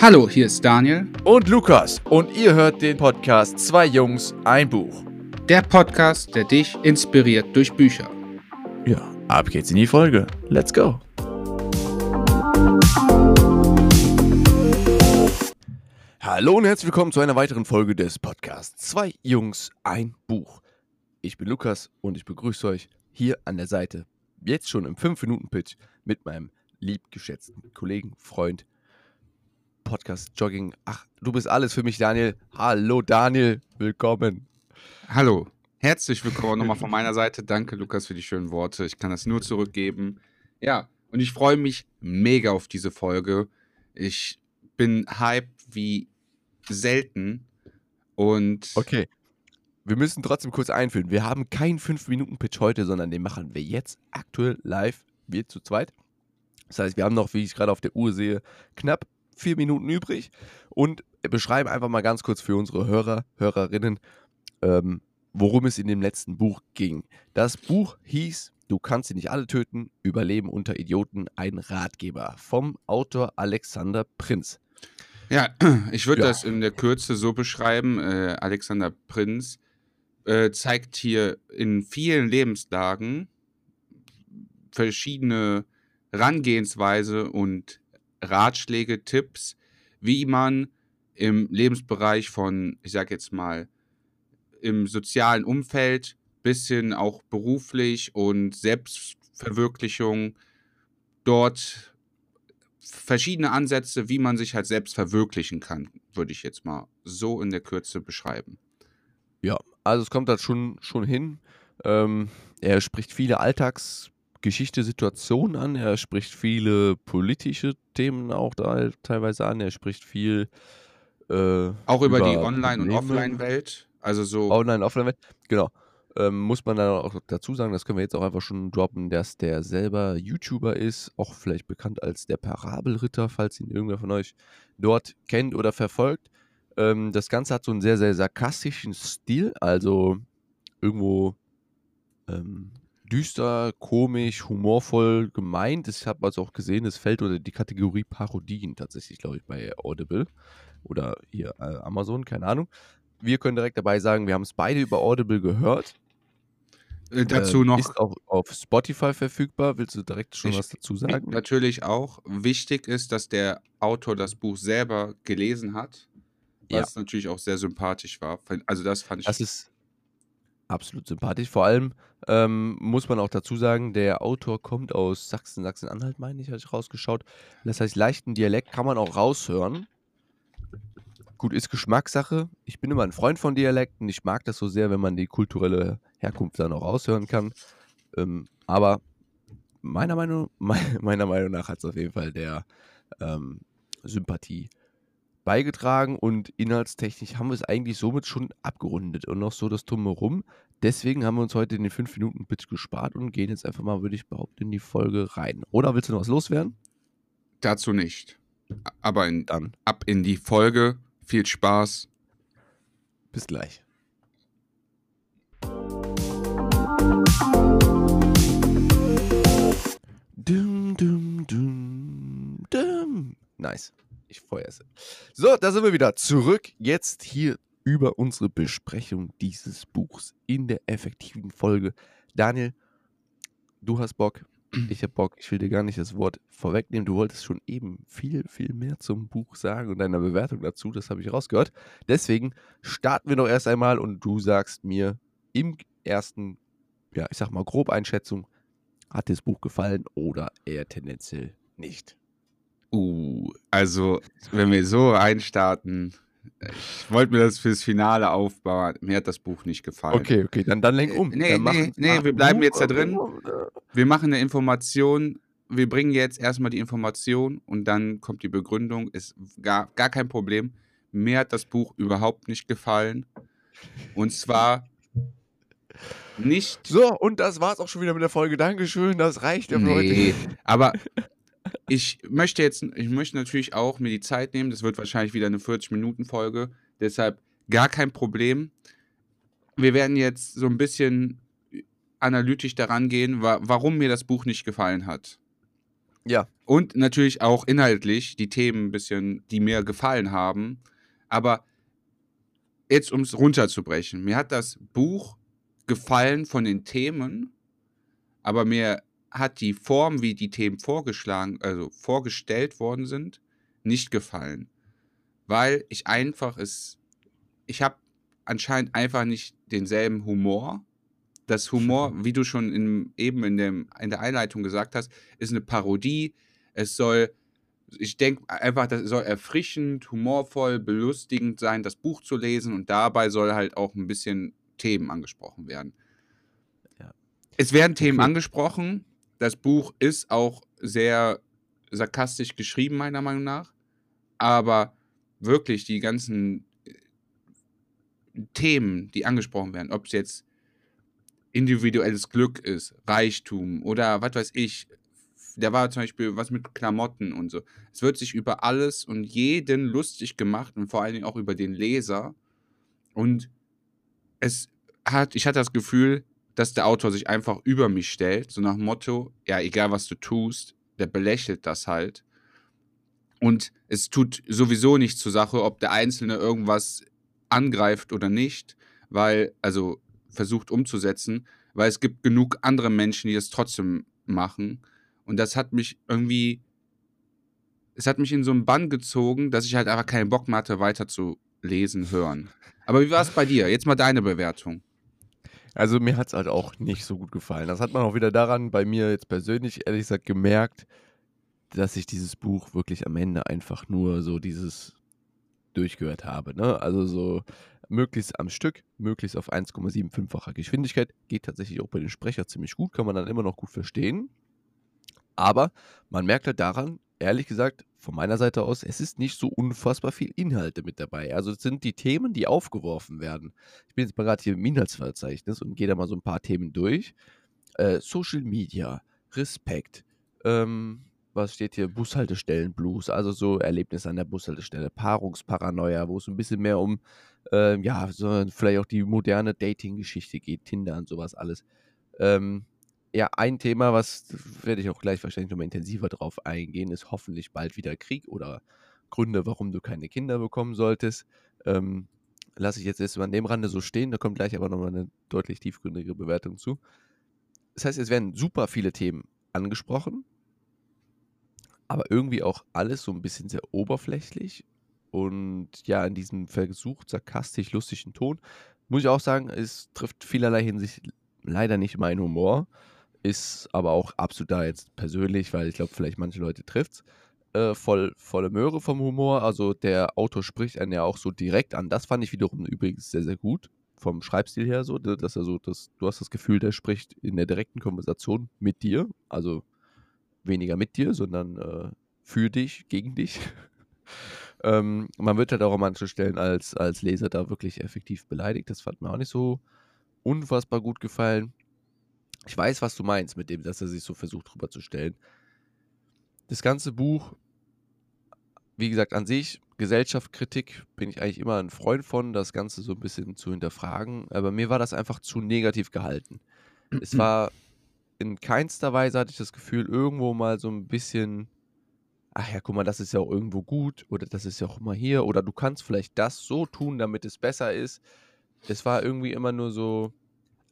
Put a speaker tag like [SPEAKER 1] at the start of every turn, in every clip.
[SPEAKER 1] Hallo, hier ist Daniel.
[SPEAKER 2] Und Lukas. Und ihr hört den Podcast Zwei Jungs, ein Buch.
[SPEAKER 1] Der Podcast, der dich inspiriert durch Bücher.
[SPEAKER 2] Ja, ab geht's in die Folge. Let's go. Hallo und herzlich willkommen zu einer weiteren Folge des Podcasts Zwei Jungs, ein Buch. Ich bin Lukas und ich begrüße euch hier an der Seite, jetzt schon im 5-Minuten-Pitch mit meinem liebgeschätzten Kollegen, Freund, Podcast Jogging. Ach, du bist alles für mich, Daniel. Hallo, Daniel. Willkommen.
[SPEAKER 1] Hallo. Herzlich willkommen nochmal von meiner Seite. Danke, Lukas, für die schönen Worte. Ich kann das nur zurückgeben. Ja, und ich freue mich mega auf diese Folge. Ich bin hype wie selten. Und.
[SPEAKER 2] Okay. Wir müssen trotzdem kurz einführen. Wir haben keinen 5-Minuten-Pitch heute, sondern den machen wir jetzt aktuell live. Wir zu zweit. Das heißt, wir haben noch, wie ich gerade auf der Uhr sehe, knapp vier Minuten übrig und beschreiben einfach mal ganz kurz für unsere Hörer, Hörerinnen, ähm, worum es in dem letzten Buch ging. Das Buch hieß Du kannst sie nicht alle töten, Überleben unter Idioten, ein Ratgeber vom Autor Alexander Prinz.
[SPEAKER 1] Ja, ich würde ja. das in der Kürze so beschreiben. Äh, Alexander Prinz äh, zeigt hier in vielen Lebenslagen verschiedene Rangehensweise und Ratschläge, Tipps, wie man im Lebensbereich von, ich sag jetzt mal, im sozialen Umfeld bis hin auch beruflich und Selbstverwirklichung dort verschiedene Ansätze, wie man sich halt selbst verwirklichen kann, würde ich jetzt mal so in der Kürze beschreiben.
[SPEAKER 2] Ja, also es kommt halt schon, schon hin. Ähm, er spricht viele Alltags- Geschichte, Situation an. Er spricht viele politische Themen auch da teilweise an. Er spricht viel.
[SPEAKER 1] Äh, auch über, über die Online- und Offline-Welt. Also so.
[SPEAKER 2] Online- und Offline-Welt, genau. Ähm, muss man dann auch dazu sagen, das können wir jetzt auch einfach schon droppen, dass der selber YouTuber ist, auch vielleicht bekannt als der Parabelritter, falls ihn irgendwer von euch dort kennt oder verfolgt. Ähm, das Ganze hat so einen sehr, sehr sarkastischen Stil, also irgendwo ähm, düster, komisch, humorvoll gemeint. Ich habe also auch gesehen, es fällt unter die Kategorie Parodien tatsächlich, glaube ich, bei Audible oder hier äh, Amazon, keine Ahnung. Wir können direkt dabei sagen, wir haben es beide über Audible gehört.
[SPEAKER 1] Äh, dazu äh, noch.
[SPEAKER 2] Ist auch auf Spotify verfügbar. Willst du direkt schon ich, was dazu sagen?
[SPEAKER 1] Natürlich auch. Wichtig ist, dass der Autor das Buch selber gelesen hat. Was ja. natürlich auch sehr sympathisch war. Also, das fand ich.
[SPEAKER 2] Das ist absolut sympathisch. Vor allem ähm, muss man auch dazu sagen, der Autor kommt aus Sachsen, Sachsen-Anhalt, meine ich, habe ich rausgeschaut. Das heißt, leichten Dialekt kann man auch raushören. Gut, ist Geschmackssache. Ich bin immer ein Freund von Dialekten. Ich mag das so sehr, wenn man die kulturelle Herkunft dann auch raushören kann. Ähm, aber meiner Meinung, meiner Meinung nach hat es auf jeden Fall der ähm, Sympathie beigetragen und inhaltstechnisch haben wir es eigentlich somit schon abgerundet und noch so das Drumherum. Deswegen haben wir uns heute den 5-Minuten-Pitch gespart und gehen jetzt einfach mal, würde ich behaupten, in die Folge rein. Oder willst du noch was loswerden?
[SPEAKER 1] Dazu nicht. Aber in, dann ab in die Folge. Viel Spaß.
[SPEAKER 2] Bis gleich. Dum, dum, dum, dum. Nice. Ich feuere es. So, da sind wir wieder zurück. Jetzt hier über unsere Besprechung dieses Buchs in der effektiven Folge. Daniel, du hast Bock. Ich habe Bock. Ich will dir gar nicht das Wort vorwegnehmen. Du wolltest schon eben viel, viel mehr zum Buch sagen und deiner Bewertung dazu. Das habe ich rausgehört. Deswegen starten wir doch erst einmal und du sagst mir im ersten, ja, ich sag mal, grob Einschätzung, hat dir das Buch gefallen oder eher tendenziell nicht?
[SPEAKER 1] Uh, also, wenn wir so reinstarten, ich wollte mir das fürs Finale aufbauen. Mir hat das Buch nicht gefallen.
[SPEAKER 2] Okay, okay, dann, dann lenk um.
[SPEAKER 1] Nee,
[SPEAKER 2] dann
[SPEAKER 1] nee, nee, wir bleiben jetzt da drin. Wir machen eine Information. Wir bringen jetzt erstmal die Information und dann kommt die Begründung. Ist gar, gar kein Problem. Mir hat das Buch überhaupt nicht gefallen. Und zwar nicht.
[SPEAKER 2] So, und das war's auch schon wieder mit der Folge. Dankeschön, das reicht
[SPEAKER 1] ja nee, heute. Aber ich möchte jetzt, ich möchte natürlich auch mir die Zeit nehmen. Das wird wahrscheinlich wieder eine 40-Minuten-Folge. Deshalb gar kein Problem. Wir werden jetzt so ein bisschen analytisch daran gehen, wa warum mir das Buch nicht gefallen hat.
[SPEAKER 2] Ja.
[SPEAKER 1] Und natürlich auch inhaltlich die Themen ein bisschen, die mir gefallen haben. Aber jetzt, um es runterzubrechen, mir hat das Buch gefallen von den Themen, aber mir hat die Form, wie die Themen vorgeschlagen, also vorgestellt worden sind, nicht gefallen. Weil ich einfach es, ich habe anscheinend einfach nicht denselben Humor. Das Humor, wie du schon in, eben in, dem, in der Einleitung gesagt hast, ist eine Parodie. Es soll, ich denke einfach, das soll erfrischend, humorvoll, belustigend sein, das Buch zu lesen und dabei soll halt auch ein bisschen Themen angesprochen werden.
[SPEAKER 2] Ja.
[SPEAKER 1] Es werden Themen
[SPEAKER 2] Okay.
[SPEAKER 1] angesprochen. Das Buch ist auch sehr sarkastisch geschrieben, meiner Meinung nach. Aber wirklich die ganzen äh, Themen, die angesprochen werden, ob es jetzt individuelles Glück ist, Reichtum oder was weiß ich. Da war zum Beispiel was mit Klamotten und so. Es wird sich über alles und jeden lustig gemacht und vor allen Dingen auch über den Leser. Und es hat, ich hatte das Gefühl, dass der Autor sich einfach über mich stellt, so nach Motto, ja, egal was du tust, der belächelt das halt. Und es tut sowieso nichts zur Sache, ob der Einzelne irgendwas angreift oder nicht, weil, also versucht umzusetzen, weil es gibt genug andere Menschen, die das trotzdem machen. Und das hat mich irgendwie, es hat mich in so einen Bann gezogen, dass ich halt einfach keinen Bock mehr hatte, weiter zu lesen, hören. Aber wie war es bei dir? Jetzt mal deine Bewertung.
[SPEAKER 2] Also mir hat es halt auch nicht so gut gefallen. Das hat man auch wieder daran, bei mir jetzt persönlich, ehrlich gesagt, gemerkt, dass ich dieses Buch wirklich am Ende einfach nur so dieses durchgehört habe. Ne? Also so möglichst am Stück, möglichst auf 1,75-facher Geschwindigkeit. Geht tatsächlich auch bei den Sprecher ziemlich gut, kann man dann immer noch gut verstehen. Aber man merkt halt daran, ehrlich gesagt, von meiner Seite aus, es ist nicht so unfassbar viel Inhalte mit dabei. Also es sind die Themen, die aufgeworfen werden. Ich bin jetzt mal gerade hier im Inhaltsverzeichnis und gehe da mal so ein paar Themen durch. Äh, Social Media, Respekt, ähm, was steht hier? Bushaltestellen-Blues, also so Erlebnisse an der Bushaltestelle, Paarungsparanoia, wo es ein bisschen mehr um, ähm, ja, so vielleicht auch die moderne Dating-Geschichte geht, Tinder und sowas alles. Ähm, ja, ein Thema, was werde ich auch gleich wahrscheinlich nochmal intensiver drauf eingehen, ist hoffentlich bald wieder Krieg oder Gründe, warum du keine Kinder bekommen solltest. Ähm, lasse ich jetzt erstmal an dem Rande so stehen, da kommt gleich aber nochmal eine deutlich tiefgründige Bewertung zu. Das heißt, es werden super viele Themen angesprochen, aber irgendwie auch alles so ein bisschen sehr oberflächlich und ja, in diesem versucht sarkastisch lustigen Ton. Muss ich auch sagen, es trifft vielerlei Hinsicht leider nicht meinen Humor, ist aber auch absolut da jetzt persönlich, weil ich glaube, vielleicht manche Leute trifft äh, voll, volle Möhre vom Humor. Also der Autor spricht einen ja auch so direkt an. Das fand ich wiederum übrigens sehr, sehr gut. Vom Schreibstil her so, ne, dass er so, dass, du hast das Gefühl, der spricht in der direkten Konversation mit dir. Also weniger mit dir, sondern äh, für dich, gegen dich. ähm, man wird halt auch an manchen Stellen als, als Leser da wirklich effektiv beleidigt. Das fand mir auch nicht so unfassbar gut gefallen. Ich weiß, was du meinst mit dem, dass er sich so versucht rüberzustellen. Das ganze Buch, wie gesagt, an sich, Gesellschaftskritik, bin ich eigentlich immer ein Freund von, das Ganze so ein bisschen zu hinterfragen. Aber mir war das einfach zu negativ gehalten. Es war in keinster Weise, hatte ich das Gefühl, irgendwo mal so ein bisschen, ach ja, guck mal, das ist ja auch irgendwo gut oder das ist ja auch immer hier oder du kannst vielleicht das so tun, damit es besser ist. Es war irgendwie immer nur so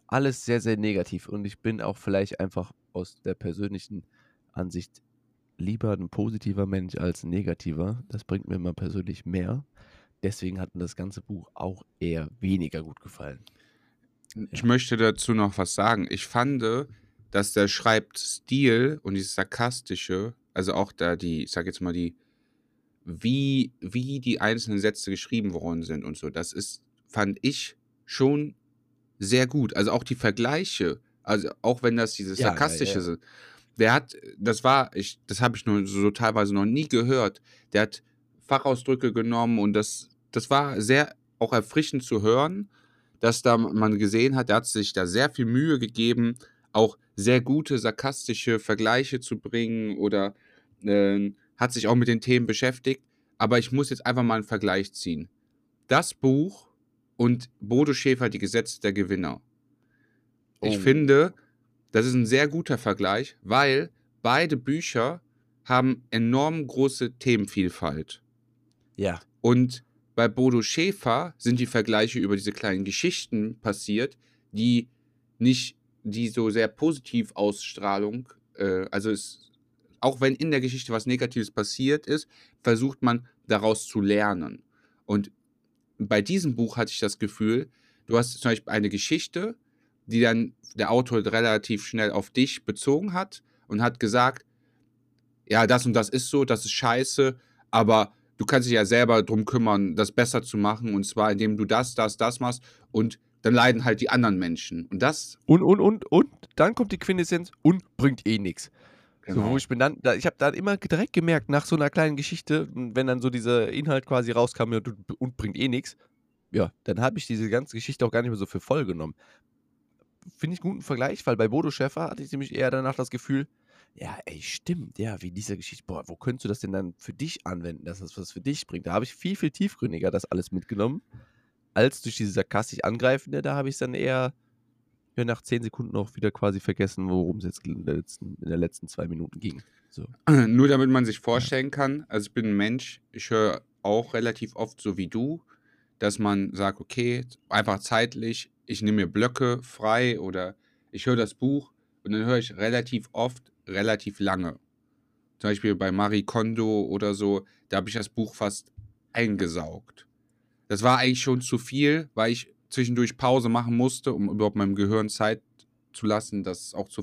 [SPEAKER 2] alles sehr, sehr negativ und ich bin auch vielleicht einfach aus der persönlichen Ansicht lieber ein positiver Mensch als ein negativer. Das bringt mir immer persönlich mehr. Deswegen hat mir das ganze Buch auch eher weniger gut gefallen.
[SPEAKER 1] Ich möchte dazu noch was sagen. Ich fand, dass der Schreibstil und dieses Sarkastische, also auch da die, ich sag jetzt mal, die, wie, wie die einzelnen Sätze geschrieben worden sind und so, das ist, fand ich schon sehr gut. Also auch die Vergleiche, also auch wenn das dieses
[SPEAKER 2] Ja,
[SPEAKER 1] Sarkastische
[SPEAKER 2] ja.
[SPEAKER 1] sind. Der hat, das war, ich, das habe ich nur so teilweise noch nie gehört. Der hat Fachausdrücke genommen und das, das war sehr auch erfrischend zu hören, dass da man gesehen hat, der hat sich da sehr viel Mühe gegeben, auch sehr gute sarkastische Vergleiche zu bringen oder äh, hat sich auch mit den Themen beschäftigt. Aber ich muss jetzt einfach mal einen Vergleich ziehen. Das Buch und Bodo Schäfer, die Gesetze der Gewinner. Ich
[SPEAKER 2] Oh.
[SPEAKER 1] finde, das ist ein sehr guter Vergleich, weil beide Bücher haben enorm große Themenvielfalt.
[SPEAKER 2] Ja.
[SPEAKER 1] Und bei Bodo Schäfer sind die Vergleiche über diese kleinen Geschichten passiert, die nicht, die so sehr positiv Ausstrahlung, äh, also es, auch wenn in der Geschichte was Negatives passiert ist, versucht man daraus zu lernen. Und bei diesem Buch hatte ich das Gefühl, du hast zum Beispiel eine Geschichte, die dann der Autor relativ schnell auf dich bezogen hat und hat gesagt, ja, das und das ist so, das ist scheiße, aber du kannst dich ja selber darum kümmern, das besser zu machen und zwar indem du das, das, das machst und dann leiden halt die anderen Menschen. Und das.
[SPEAKER 2] Und, und, und, und, dann kommt die Quintessenz und bringt eh nichts. Genau. So, wo ich bin dann, da, ich habe dann immer direkt gemerkt, nach so einer kleinen Geschichte, wenn dann so dieser Inhalt quasi rauskam und, und bringt eh nichts, ja, dann habe ich diese ganze Geschichte auch gar nicht mehr so für voll genommen. Finde ich einen guten Vergleich, weil bei Bodo Schäfer hatte ich nämlich eher danach das Gefühl, ja, ey, stimmt, ja, wie diese Geschichte, boah, wo könntest du das denn dann für dich anwenden, dass das was für dich bringt? Da habe ich viel, viel tiefgründiger das alles mitgenommen, als durch diese sarkastisch Angreifende, da habe ich es dann eher ja, nach zehn Sekunden auch wieder quasi vergessen, worum es jetzt in, der letzten, in den letzten zwei Minuten ging. So.
[SPEAKER 1] Nur damit man sich vorstellen kann, also ich bin ein Mensch, ich höre auch relativ oft so wie du, dass man sagt, okay, einfach zeitlich, ich nehme mir Blöcke frei oder ich höre das Buch und dann höre ich relativ oft relativ lange. Zum Beispiel bei Marie Kondo oder so, da habe ich das Buch fast eingesaugt. Das war eigentlich schon zu viel, weil ich zwischendurch Pause machen musste, um überhaupt meinem Gehirn Zeit zu lassen, das auch zu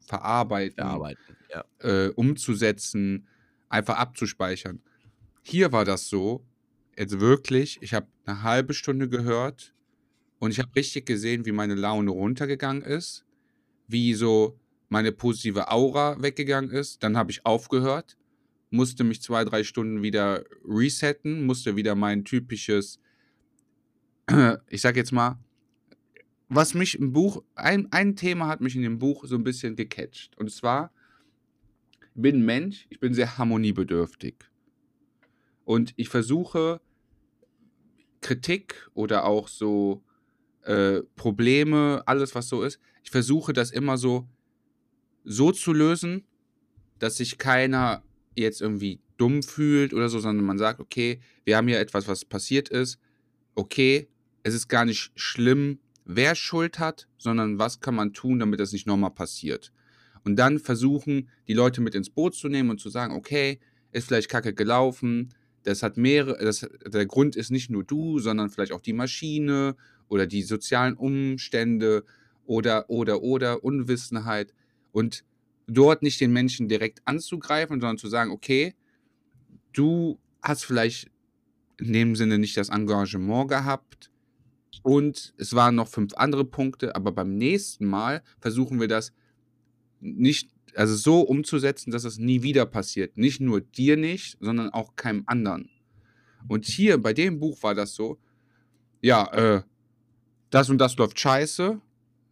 [SPEAKER 1] verarbeiten,
[SPEAKER 2] verarbeiten ja.
[SPEAKER 1] äh, umzusetzen, einfach abzuspeichern. Hier war das so, jetzt wirklich, ich habe eine halbe Stunde gehört und ich habe richtig gesehen, wie meine Laune runtergegangen ist, wie so meine positive Aura weggegangen ist. Dann habe ich aufgehört, musste mich zwei, drei Stunden wieder resetten, musste wieder mein typisches, ich sag jetzt mal, was mich im Buch, ein, ein Thema hat mich in dem Buch so ein bisschen gecatcht. Und zwar, ich bin ein Mensch, ich bin sehr harmoniebedürftig. Und ich versuche Kritik oder auch so äh, Probleme, alles was so ist, ich versuche das immer so so zu lösen, dass sich keiner jetzt irgendwie dumm fühlt oder so, sondern man sagt, okay, wir haben hier etwas, was passiert ist. Okay, es ist gar nicht schlimm, wer Schuld hat, sondern was kann man tun, damit das nicht nochmal passiert. Und dann versuchen, die Leute mit ins Boot zu nehmen und zu sagen, okay, ist vielleicht kacke gelaufen, das hat mehrere, das, der Grund ist nicht nur du, sondern vielleicht auch die Maschine oder die sozialen Umstände oder, oder, oder Unwissenheit und dort nicht den Menschen direkt anzugreifen, sondern zu sagen, okay, du hast vielleicht in dem Sinne nicht das Engagement gehabt und es waren noch fünf andere Punkte, aber beim nächsten Mal versuchen wir das nicht, also so umzusetzen, dass es nie wieder passiert. Nicht nur dir nicht, sondern auch keinem anderen. Und hier bei dem Buch war das so, ja, äh, das und das läuft scheiße,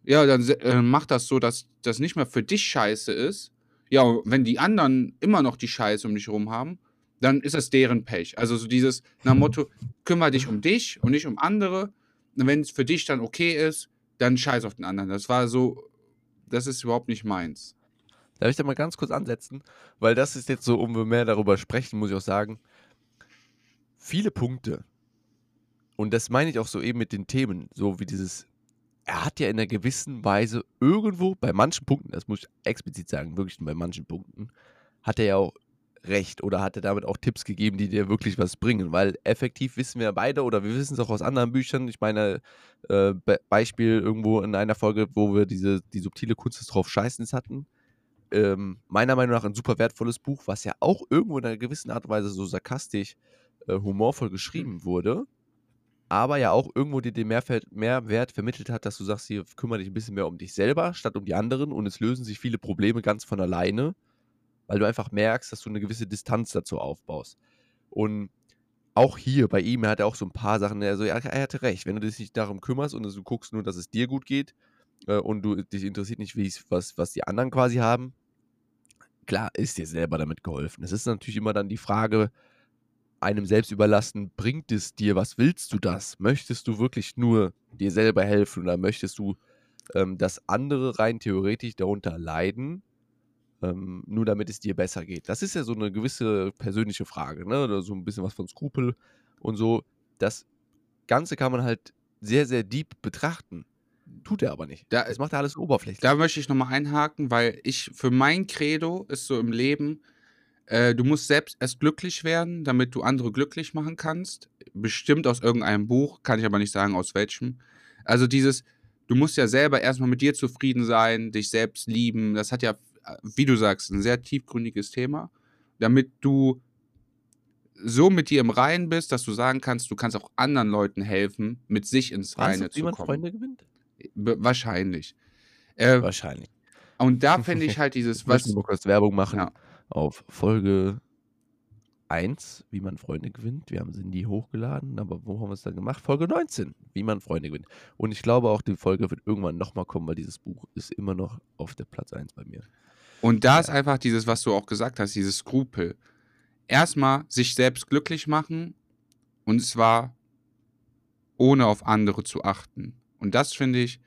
[SPEAKER 1] ja, dann äh, mach das so, dass das nicht mehr für dich scheiße ist. Ja, wenn die anderen immer noch die Scheiße um dich herum haben, dann ist das deren Pech. Also so dieses nach Motto, kümmere dich um dich und nicht um andere. Wenn es für dich dann okay ist, dann scheiß auf den anderen. Das war so, das ist überhaupt nicht meins.
[SPEAKER 2] Darf ich da mal ganz kurz ansetzen? Weil das ist jetzt so, um wir mehr darüber sprechen, muss ich auch sagen, viele Punkte, und das meine ich auch so eben mit den Themen, so wie dieses er hat ja in einer gewissen Weise irgendwo, bei manchen Punkten, das muss ich explizit sagen, wirklich bei manchen Punkten, hat er ja auch recht oder hat er damit auch Tipps gegeben, die dir wirklich was bringen. Weil effektiv wissen wir beide oder wir wissen es auch aus anderen Büchern. Ich meine, äh, Be Beispiel irgendwo in einer Folge, wo wir diese, die subtile Kunst des drauf Scheißens hatten. Ähm, meiner Meinung nach ein super wertvolles Buch, was ja auch irgendwo in einer gewissen Art und Weise so sarkastisch, äh, humorvoll geschrieben wurde aber ja auch irgendwo dir den Mehrwert, Mehrwert vermittelt hat, dass du sagst, hier kümmere dich ein bisschen mehr um dich selber statt um die anderen und es lösen sich viele Probleme ganz von alleine, weil du einfach merkst, dass du eine gewisse Distanz dazu aufbaust. Und auch hier bei ihm, er hat auch so ein paar Sachen, er, so, er hatte recht, wenn du dich nicht darum kümmerst und du guckst nur, dass es dir gut geht äh, und du dich interessiert nicht, wie was, was die anderen quasi haben, klar ist dir selber damit geholfen. Es ist natürlich immer dann die Frage, einem selbst überlassen, bringt es dir, was willst du das? Möchtest du wirklich nur dir selber helfen oder möchtest du, ähm, dass andere rein theoretisch darunter leiden? Ähm, nur damit es dir besser geht. Das ist ja so eine gewisse persönliche Frage, ne? Oder so ein bisschen was von Skrupel und so. Das Ganze kann man halt sehr, sehr deep betrachten. Tut er aber nicht.
[SPEAKER 1] Da,
[SPEAKER 2] Das macht er alles oberflächlich.
[SPEAKER 1] da möchte ich nochmal einhaken, weil ich für mein Credo ist so im Leben, äh, du musst selbst erst glücklich werden, damit du andere glücklich machen kannst. Bestimmt aus irgendeinem Buch, kann ich aber nicht sagen, aus welchem. Also dieses, du musst ja selber erstmal mit dir zufrieden sein, dich selbst lieben. Das hat ja, wie du sagst, ein sehr tiefgründiges Thema. Damit du so mit dir im Reinen bist, dass du sagen kannst, du kannst auch anderen Leuten helfen, mit sich ins
[SPEAKER 2] Weißt
[SPEAKER 1] Reine
[SPEAKER 2] du, wie
[SPEAKER 1] zu
[SPEAKER 2] man
[SPEAKER 1] kommen.
[SPEAKER 2] Freunde gewinnt?
[SPEAKER 1] Be- Wahrscheinlich. Äh,
[SPEAKER 2] Wahrscheinlich.
[SPEAKER 1] und da finde ich halt dieses,
[SPEAKER 2] Ich
[SPEAKER 1] was.
[SPEAKER 2] nur kurz Werbung machen
[SPEAKER 1] Ja.
[SPEAKER 2] auf Folge 1, wie man Freunde gewinnt. Wir haben sie nie hochgeladen, aber wo haben wir es dann gemacht? Folge 19, wie man Freunde gewinnt. Und ich glaube auch, die Folge wird irgendwann nochmal kommen, weil dieses Buch ist immer noch auf der Platz 1 bei mir.
[SPEAKER 1] Und da ist
[SPEAKER 2] Ja.
[SPEAKER 1] einfach dieses, was du auch gesagt hast, dieses Skrupel. Erstmal sich selbst glücklich machen und zwar ohne auf andere zu achten. Und das finde ich,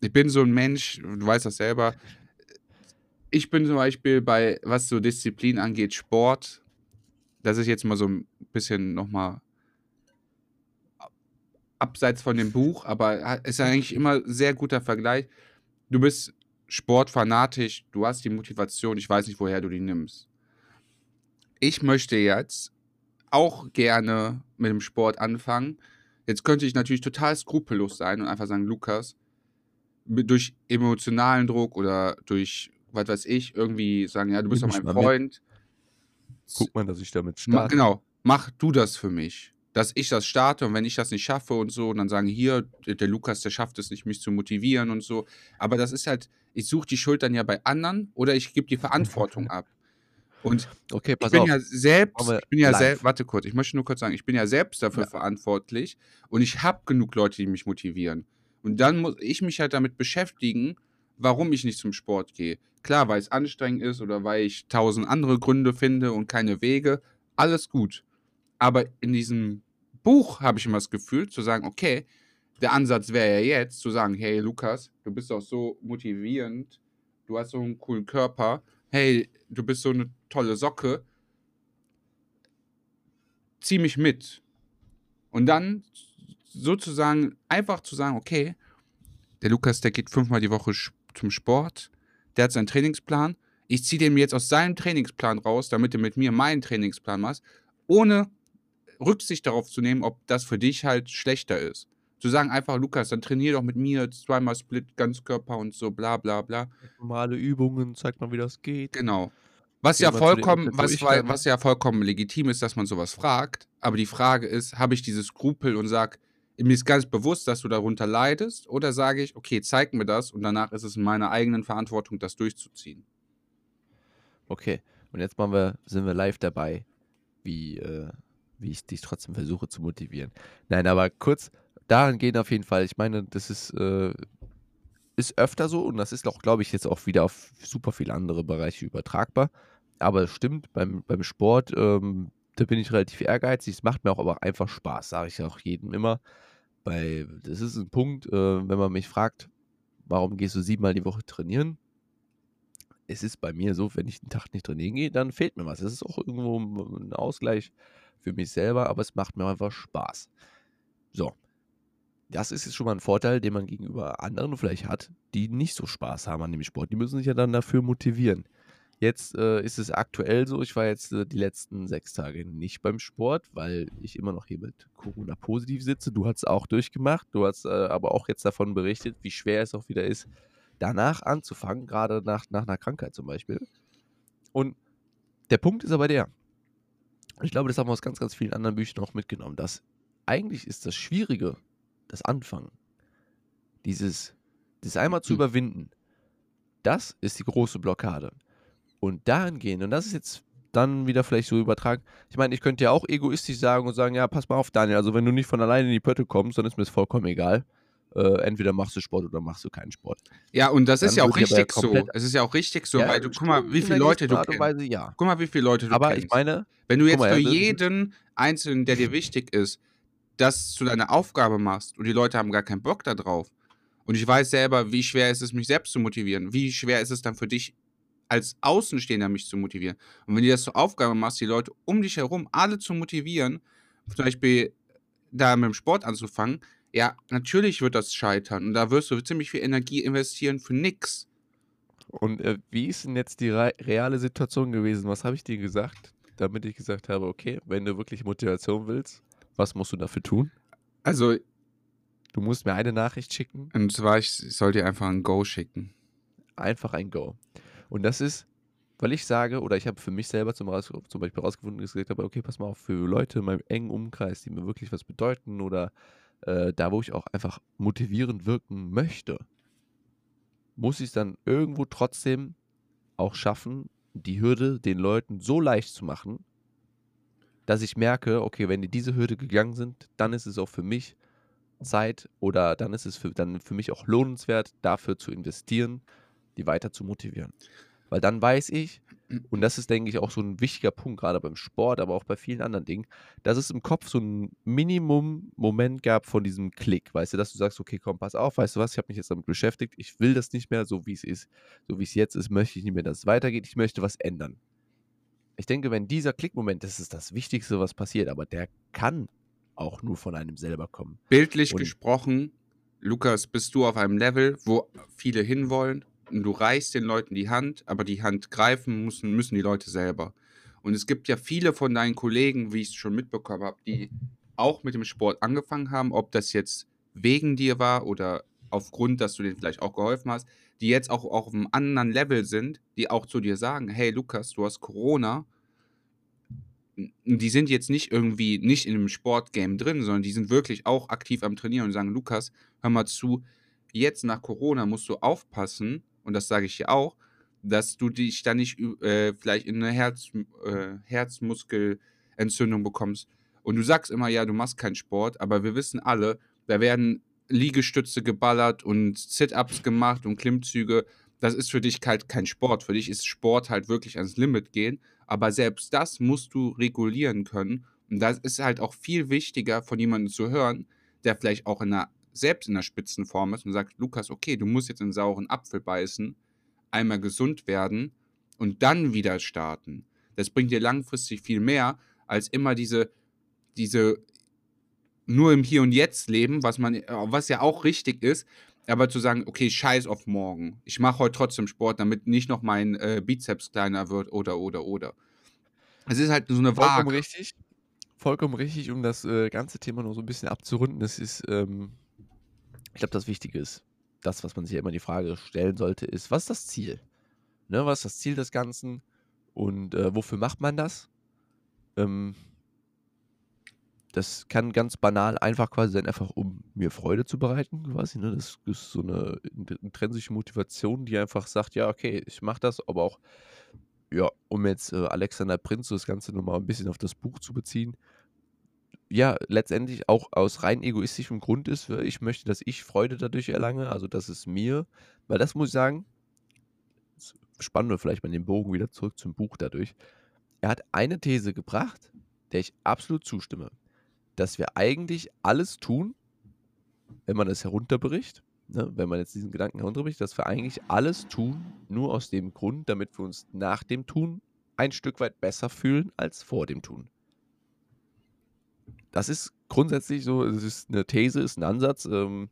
[SPEAKER 1] ich bin so ein Mensch, du weißt das selber. Ich bin zum Beispiel bei, was so Disziplin angeht, Sport. Das ist jetzt mal so ein bisschen nochmal abseits von dem Buch, aber ist eigentlich immer sehr guter Vergleich. Du bist sportfanatisch, du hast die Motivation, ich weiß nicht, woher du die nimmst. Ich möchte jetzt auch gerne mit dem Sport anfangen. Jetzt könnte ich natürlich total skrupellos sein und einfach sagen, Lukas, durch emotionalen Druck oder durch, was weiß ich, irgendwie sagen, ja, du bist doch mein. Freund.
[SPEAKER 2] Guck mal, dass ich damit starte.
[SPEAKER 1] genau, mach du das für mich. Dass ich das starte und wenn ich das nicht schaffe und so, und dann sagen, hier, der Lukas, der schafft es nicht, mich zu motivieren und so. Aber das ist halt, ich suche die Schuld dann ja bei anderen oder ich gebe die Verantwortung ab. Und
[SPEAKER 2] Okay,
[SPEAKER 1] ich bin
[SPEAKER 2] auf.
[SPEAKER 1] ja selbst, ich bin ja selbst, warte kurz, ich möchte nur kurz sagen, ich bin ja selbst dafür
[SPEAKER 2] Ja.
[SPEAKER 1] verantwortlich und ich habe genug Leute, die mich motivieren. Und dann muss ich mich halt damit beschäftigen, warum ich nicht zum Sport gehe. Klar, weil es anstrengend ist oder weil ich tausend andere Gründe finde und keine Wege. Alles gut. Aber in diesem Buch habe ich immer das Gefühl zu sagen, okay, der Ansatz wäre ja jetzt zu sagen, hey Lukas, du bist doch so motivierend, du hast so einen coolen Körper, hey, du bist so eine tolle Socke, zieh mich mit. Und dann sozusagen einfach zu sagen, okay, der Lukas, der geht fünfmal die Woche zum Sport, der hat seinen Trainingsplan, ich ziehe den jetzt aus seinem Trainingsplan raus, damit du mit mir meinen Trainingsplan machst, ohne Rücksicht darauf zu nehmen, ob das für dich halt schlechter ist. Zu sagen einfach, Lukas, dann trainier doch mit mir zweimal Split, Ganzkörper und so, bla bla bla.
[SPEAKER 2] Normale Übungen, zeigt mal, wie das geht.
[SPEAKER 1] Genau. Was ja vollkommen, was, was ja vollkommen legitim ist, dass man sowas fragt. Aber die Frage ist, habe ich dieses Skrupel und sage, mir ist ganz bewusst, dass du darunter leidest, oder sage ich, okay, zeig mir das und danach ist es in meiner eigenen Verantwortung, das durchzuziehen.
[SPEAKER 2] Okay, und jetzt machen wir, sind wir live dabei, wie, äh, wie ich dich trotzdem versuche zu motivieren. Nein, aber kurz, dahingehend auf jeden Fall. Ich meine, das ist, äh, ist öfter so und das ist auch, glaube ich, jetzt auch wieder auf super viele andere Bereiche übertragbar. Aber es stimmt, beim, beim Sport, ähm, da bin ich relativ ehrgeizig. Es macht mir auch aber einfach Spaß, sage ich auch jedem immer. Weil das ist ein Punkt, äh, wenn man mich fragt, warum gehst du siebenmal die Woche trainieren? es ist bei mir so, wenn ich einen Tag nicht trainieren gehe, dann fehlt mir was. Das ist auch irgendwo ein Ausgleich für mich selber, aber es macht mir einfach Spaß. So. Das ist jetzt schon mal ein Vorteil, den man gegenüber anderen vielleicht hat, die nicht so Spaß haben an dem Sport. Die müssen sich ja dann dafür motivieren. Jetzt äh, ist es aktuell so, ich war jetzt äh, die letzten sechs Tage nicht beim Sport, weil ich immer noch hier mit Corona positiv sitze. Du hast es auch durchgemacht. Du hast äh, aber auch jetzt davon berichtet, wie schwer es auch wieder ist, danach anzufangen, gerade nach, nach einer Krankheit zum Beispiel. Und der Punkt ist aber der, ich glaube, das haben wir aus ganz, ganz vielen anderen Büchern auch mitgenommen, dass eigentlich ist das Schwierige, das Anfangen, dieses, das einmal zu
[SPEAKER 1] Hm.
[SPEAKER 2] überwinden, das ist die große Blockade. Und dahingehend, und das ist jetzt dann wieder vielleicht so übertragen, ich meine, ich könnte ja auch egoistisch sagen und sagen, ja, pass mal auf, Daniel, also wenn du nicht von alleine in die Pötte kommst, dann ist mir das vollkommen egal. Äh, entweder machst du Sport oder machst du keinen Sport.
[SPEAKER 1] Ja, und das ist
[SPEAKER 2] Dann
[SPEAKER 1] ja auch richtig so. Es ist ja auch richtig so,
[SPEAKER 2] Ja,
[SPEAKER 1] weil du, guck mal, wie viele Leute du kennst.
[SPEAKER 2] Weise ja.
[SPEAKER 1] Guck mal, wie viele Leute du
[SPEAKER 2] Aber
[SPEAKER 1] kennst.
[SPEAKER 2] ich meine,
[SPEAKER 1] Wenn du jetzt
[SPEAKER 2] mal,
[SPEAKER 1] für
[SPEAKER 2] das ist-
[SPEAKER 1] jeden Einzelnen, der dir wichtig ist, das zu deiner Aufgabe machst und die Leute haben gar keinen Bock da drauf. Und ich weiß selber, wie schwer ist es, mich selbst zu motivieren. Wie schwer ist es dann für dich, als Außenstehender mich zu motivieren. Und wenn du das zur Aufgabe machst, die Leute um dich herum alle zu motivieren, zum Beispiel da mit dem Sport anzufangen, ja, natürlich wird das scheitern und da wirst du ziemlich viel Energie investieren für nix.
[SPEAKER 2] Und äh, wie ist denn jetzt die re reale Situation gewesen? Was habe ich dir gesagt, damit ich gesagt habe, okay, wenn du wirklich Motivation willst, was musst du dafür tun?
[SPEAKER 1] Also,
[SPEAKER 2] Du musst mir eine Nachricht schicken,
[SPEAKER 1] und zwar, ich soll dir einfach ein Go schicken.
[SPEAKER 2] einfach ein Go. Und das ist, weil ich sage, oder ich habe für mich selber zum, zum Beispiel rausgefunden, dass ich gesagt habe, okay, pass mal auf, für Leute in meinem engen Umkreis, die mir wirklich was bedeuten oder äh, da, wo ich auch einfach motivierend wirken möchte, muss ich es dann irgendwo trotzdem auch schaffen, die Hürde den Leuten so leicht zu machen, dass ich merke, okay, wenn die diese Hürde gegangen sind, dann ist es auch für mich Zeit oder dann ist es für, dann für mich auch lohnenswert, dafür zu investieren, die weiter zu motivieren. Weil dann weiß ich, und das ist, denke ich, auch so ein wichtiger Punkt, gerade beim Sport, aber auch bei vielen anderen Dingen, dass es im Kopf so ein Minimum-Moment gab von diesem Klick, weißt du, dass du sagst, okay, komm, pass auf, weißt du was, ich habe mich jetzt damit beschäftigt, ich will das nicht mehr so, wie es ist, so wie es jetzt ist, möchte ich nicht mehr, dass es weitergeht, ich möchte was ändern. Ich denke, wenn dieser Klickmoment, das ist das Wichtigste, was passiert, aber der kann auch nur von einem selber kommen.
[SPEAKER 1] Bildlich
[SPEAKER 2] Und-
[SPEAKER 1] gesprochen, Lukas, bist du auf einem Level, wo viele hinwollen du reichst den Leuten die Hand, aber die Hand greifen müssen, müssen die Leute selber. Und es gibt ja viele von deinen Kollegen, wie ich es schon mitbekommen habe, die auch mit dem Sport angefangen haben, ob das jetzt wegen dir war oder aufgrund, dass du denen vielleicht auch geholfen hast, die jetzt auch auf einem anderen Level sind, die auch zu dir sagen, hey Lukas, du hast Corona. Die sind jetzt nicht irgendwie nicht in einem Sportgame drin, sondern die sind wirklich auch aktiv am Trainieren und sagen, Lukas, hör mal zu, jetzt nach Corona musst du aufpassen, und das sage ich dir auch, dass du dich da nicht äh, vielleicht in eine Herz, äh, Herzmuskelentzündung bekommst. Und du sagst immer, ja, du machst keinen Sport, aber wir wissen alle, da werden Liegestütze geballert und Sit-Ups gemacht und Klimmzüge. Das ist für dich halt kein Sport. Für dich ist Sport halt wirklich ans Limit gehen. Aber selbst das musst du regulieren können. Und das ist halt auch viel wichtiger von jemandem zu hören, der vielleicht auch in einer, selbst in einer Spitzenform ist und sagt, Lukas, okay, du musst jetzt einen sauren Apfel beißen, einmal gesund werden und dann wieder starten. Das bringt dir langfristig viel mehr, als immer diese, diese nur im Hier und Jetzt leben, was man, was ja auch richtig ist, aber zu sagen, okay, scheiß auf morgen. Ich mache heute trotzdem Sport, damit nicht noch mein äh, Bizeps kleiner wird oder oder oder. Es ist halt so eine
[SPEAKER 2] Vollkommen
[SPEAKER 1] Waage.
[SPEAKER 2] richtig. Vollkommen richtig, um das äh, ganze Thema noch so ein bisschen abzurunden. Das ist, ähm, ich glaube, das Wichtige ist, das, was man sich ja immer die Frage stellen sollte, ist, was ist das Ziel? Ne, was ist das Ziel des Ganzen und äh, wofür macht man das? Ähm, das kann ganz banal einfach quasi sein, einfach um mir Freude zu bereiten, quasi. Ne? Das ist so eine int- intrinsische Motivation, die einfach sagt, ja, okay, ich mache das, aber auch, ja, um jetzt äh, Alexander Prinz so das Ganze nochmal ein bisschen auf das Buch zu beziehen, ja, letztendlich auch aus rein egoistischem Grund ist, weil ich möchte, dass ich Freude dadurch erlange, also dass es mir, weil das muss ich sagen, spannen wir vielleicht mal den Bogen wieder zurück zum Buch dadurch. Er hat eine These gebracht, der ich absolut zustimme, dass wir eigentlich alles tun, wenn man es herunterbricht, ne, wenn man jetzt diesen Gedanken herunterbricht, dass wir eigentlich alles tun, nur aus dem Grund, damit wir uns nach dem Tun ein Stück weit besser fühlen als vor dem Tun. Das ist grundsätzlich so, es ist eine These, ist ein Ansatz, ähm,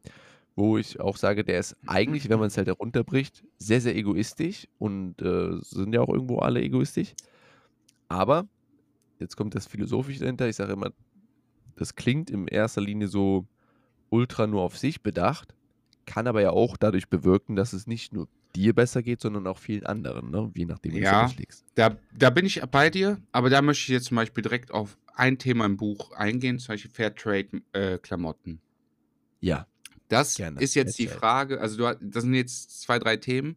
[SPEAKER 2] wo ich auch sage, der ist eigentlich, wenn man es halt herunterbricht, sehr, sehr egoistisch und äh, sind ja auch irgendwo alle egoistisch. Aber, jetzt kommt das Philosophische dahinter, ich sage immer, das klingt in erster Linie so ultra nur auf sich bedacht, kann aber ja auch dadurch bewirken, dass es nicht nur dir besser geht, sondern auch vielen anderen, ne? je nachdem, wie
[SPEAKER 1] Ja.
[SPEAKER 2] du es legst.
[SPEAKER 1] Da, da bin ich bei dir, aber da möchte ich jetzt zum Beispiel direkt auf ein Thema im Buch eingehen, zum Beispiel Fairtrade-Klamotten.
[SPEAKER 2] Ja,
[SPEAKER 1] Das
[SPEAKER 2] Gerne.
[SPEAKER 1] ist jetzt die
[SPEAKER 2] Erzähl.
[SPEAKER 1] Frage, also du, das sind jetzt zwei, drei Themen.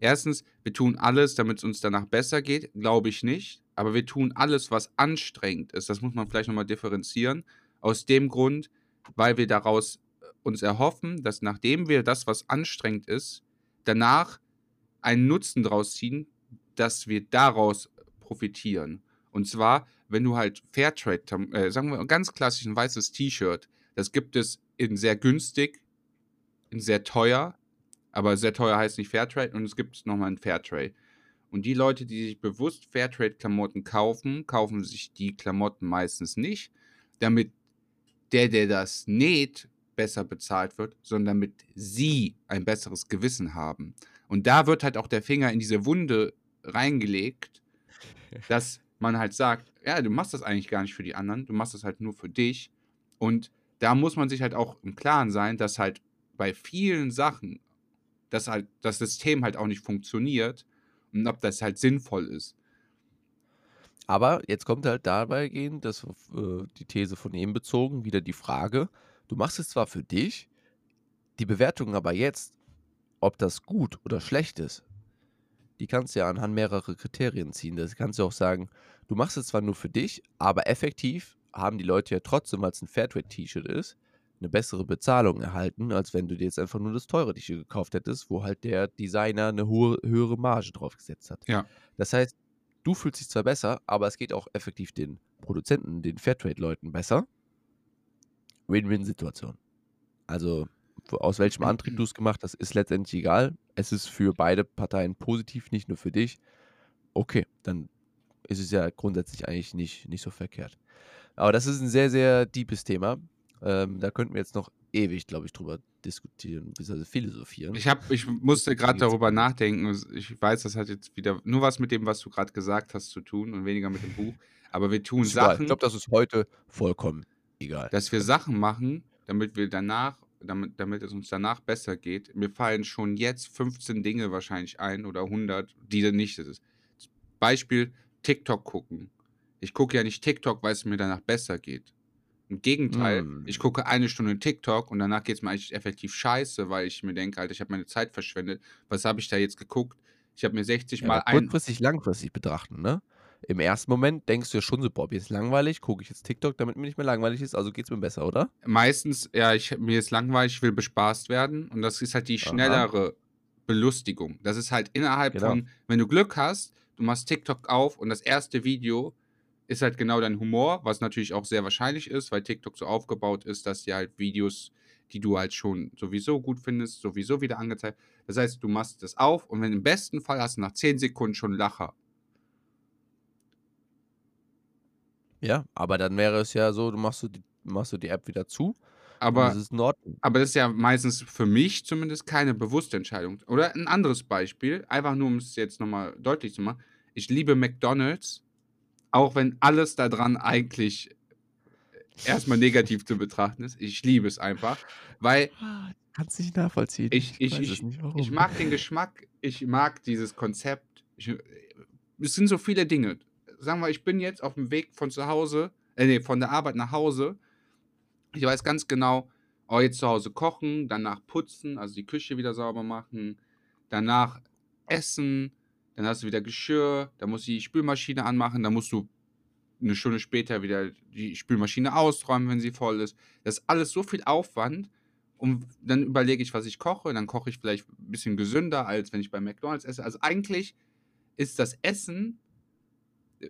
[SPEAKER 1] Erstens, wir tun alles, damit es uns danach besser geht, glaube ich nicht. Aber wir tun alles, was anstrengend ist. Das muss man vielleicht nochmal differenzieren. Aus dem Grund, weil wir daraus äh, uns erhoffen, dass nachdem wir das, was anstrengend ist, danach einen Nutzen draus ziehen, dass wir daraus profitieren. Und zwar, wenn du halt Fairtrade, äh, sagen wir ganz klassisch ein weißes T-Shirt, das gibt es in sehr günstig, in sehr teuer, aber sehr teuer heißt nicht Fairtrade und es gibt nochmal ein Fairtrade. Und die Leute, die sich bewusst Fairtrade-Klamotten kaufen, kaufen sich die Klamotten meistens nicht, damit der, der das näht, besser bezahlt wird, sondern damit sie ein besseres Gewissen haben. Und da wird halt auch der Finger in diese Wunde reingelegt, dass man halt sagt, ja, du machst das eigentlich gar nicht für die anderen, du machst das halt nur für dich. Und da muss man sich halt auch im Klaren sein, dass halt bei vielen Sachen, dass halt das System halt auch nicht funktioniert und ob das halt sinnvoll ist.
[SPEAKER 2] Aber jetzt kommt halt dabei gehen, das äh, die These von ihm bezogen, wieder die Frage, du machst es zwar für dich, die Bewertung aber jetzt, ob das gut oder schlecht ist, die kannst du ja anhand mehrerer Kriterien ziehen. Das kannst du auch sagen, du machst es zwar nur für dich, aber effektiv haben die Leute ja trotzdem, weil es ein Fairtrade-T-Shirt ist, eine bessere Bezahlung erhalten, als wenn du dir jetzt einfach nur das teure T-Shirt gekauft hättest, wo halt der Designer eine hohe, höhere Marge drauf gesetzt hat.
[SPEAKER 1] Ja.
[SPEAKER 2] Das heißt, du fühlst dich zwar besser, aber es geht auch effektiv den Produzenten, den Fairtrade-Leuten besser. Win-Win-Situation. Also, aus welchem Antrieb du es gemacht hast, ist letztendlich egal. Es ist für beide Parteien positiv, nicht nur für dich. Okay, dann ist es ja grundsätzlich eigentlich nicht, nicht so verkehrt. Aber das ist ein sehr, sehr deepes Thema. Ähm, da könnten wir jetzt noch ewig, glaube ich, drüber diskutieren, bzw. philosophieren.
[SPEAKER 1] Ich, hab, ich musste gerade darüber nachdenken. Ich weiß, das hat jetzt wieder nur was mit dem, was du gerade gesagt hast, zu tun und weniger mit dem Buch. Aber wir tun Sachen.
[SPEAKER 2] Ich glaube, das ist heute vollkommen egal.
[SPEAKER 1] Dass wir Sachen machen, damit wir danach, damit, damit es uns danach besser geht. Mir fallen schon jetzt 15 Dinge wahrscheinlich ein oder 100, die dann nicht ist. Beispiel TikTok gucken. Ich gucke ja nicht TikTok, weil es mir danach besser geht. Im Gegenteil, mm. ich gucke eine Stunde TikTok und danach geht es mir eigentlich effektiv scheiße, weil ich mir denke, Alter, ich habe meine Zeit verschwendet. Was habe ich da jetzt geguckt? Ich habe mir 60 ja, Mal
[SPEAKER 2] ein. Kurzfristig, langfristig betrachten, ne? Im ersten Moment denkst du ja schon so, Bob, jetzt langweilig, gucke ich jetzt TikTok, damit mir nicht mehr langweilig ist, also geht es mir besser, oder?
[SPEAKER 1] Meistens, ja, ich, mir ist langweilig, ich will bespaßt werden und das ist halt die schnellere Aha. Belustigung. Das ist halt innerhalb genau. von, wenn du Glück hast, du machst TikTok auf und das erste Video ist halt genau dein Humor, was natürlich auch sehr wahrscheinlich ist, weil TikTok so aufgebaut ist, dass dir halt Videos, die du halt schon sowieso gut findest, sowieso wieder angezeigt. Das heißt, du machst das auf und wenn im besten Fall hast du nach 10 Sekunden schon Lacher.
[SPEAKER 2] Ja, aber dann wäre es ja so, du machst du die, machst du die App wieder zu.
[SPEAKER 1] Aber das, ist aber das ist ja meistens für mich zumindest keine bewusste Entscheidung. Oder ein anderes Beispiel, einfach nur um es jetzt nochmal deutlich zu machen. Ich liebe McDonalds auch wenn alles daran eigentlich erstmal negativ zu betrachten ist. Ich liebe es einfach, weil.
[SPEAKER 2] Kannst nicht nachvollziehen.
[SPEAKER 1] Ich, ich, ich, ich, ich, mag den Geschmack, ich mag dieses Konzept. Es sind so viele Dinge. Sagen wir, ich bin jetzt auf dem Weg von zu Hause, äh, nee, von der Arbeit nach Hause. Ich weiß ganz genau, oh, jetzt zu Hause kochen, danach putzen, also die Küche wieder sauber machen, danach essen, dann hast du wieder Geschirr, dann musst du die Spülmaschine anmachen, dann musst du eine Stunde später wieder die Spülmaschine ausräumen, wenn sie voll ist. Das ist alles so viel Aufwand. Und dann überlege ich, was ich koche. Dann koche ich vielleicht ein bisschen gesünder, als wenn ich bei McDonalds esse. Also eigentlich ist das Essen,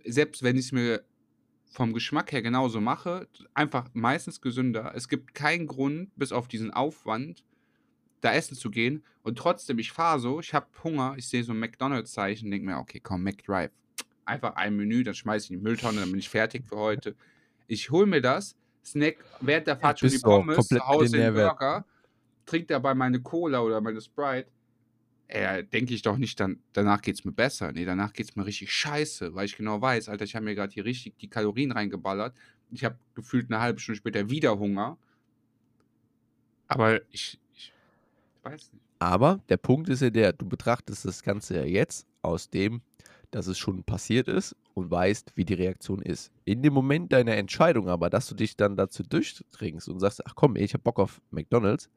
[SPEAKER 1] selbst wenn ich es mir vom Geschmack her genauso mache, einfach meistens gesünder. Es gibt keinen Grund, bis auf diesen Aufwand, da essen zu gehen. Und trotzdem, ich fahre so, ich habe Hunger, ich sehe so ein McDonalds-Zeichen, denke mir, okay, komm, McDrive. Einfach ein Menü, dann schmeiße ich in die Mülltonne, dann bin ich fertig für heute. Ich hole mir das, snack während der Fahrt schon die Pommes, zu Hause den Burger, trinke dabei meine Cola oder meine Sprite. Äh, denke ich doch nicht, dann, danach geht es mir besser. Nee, danach geht es mir richtig scheiße, weil ich genau weiß, Alter, ich habe mir gerade hier richtig die Kalorien reingeballert. Ich habe gefühlt eine halbe Stunde später wieder Hunger. Aber ich,
[SPEAKER 2] weiß nicht. Aber der Punkt ist ja der, du betrachtest das Ganze ja jetzt aus dem, dass es schon passiert ist und weißt, wie die Reaktion ist. In dem Moment deiner Entscheidung aber, dass du dich dann dazu durchdringst und sagst, ach komm, ich hab Bock auf McDonalds,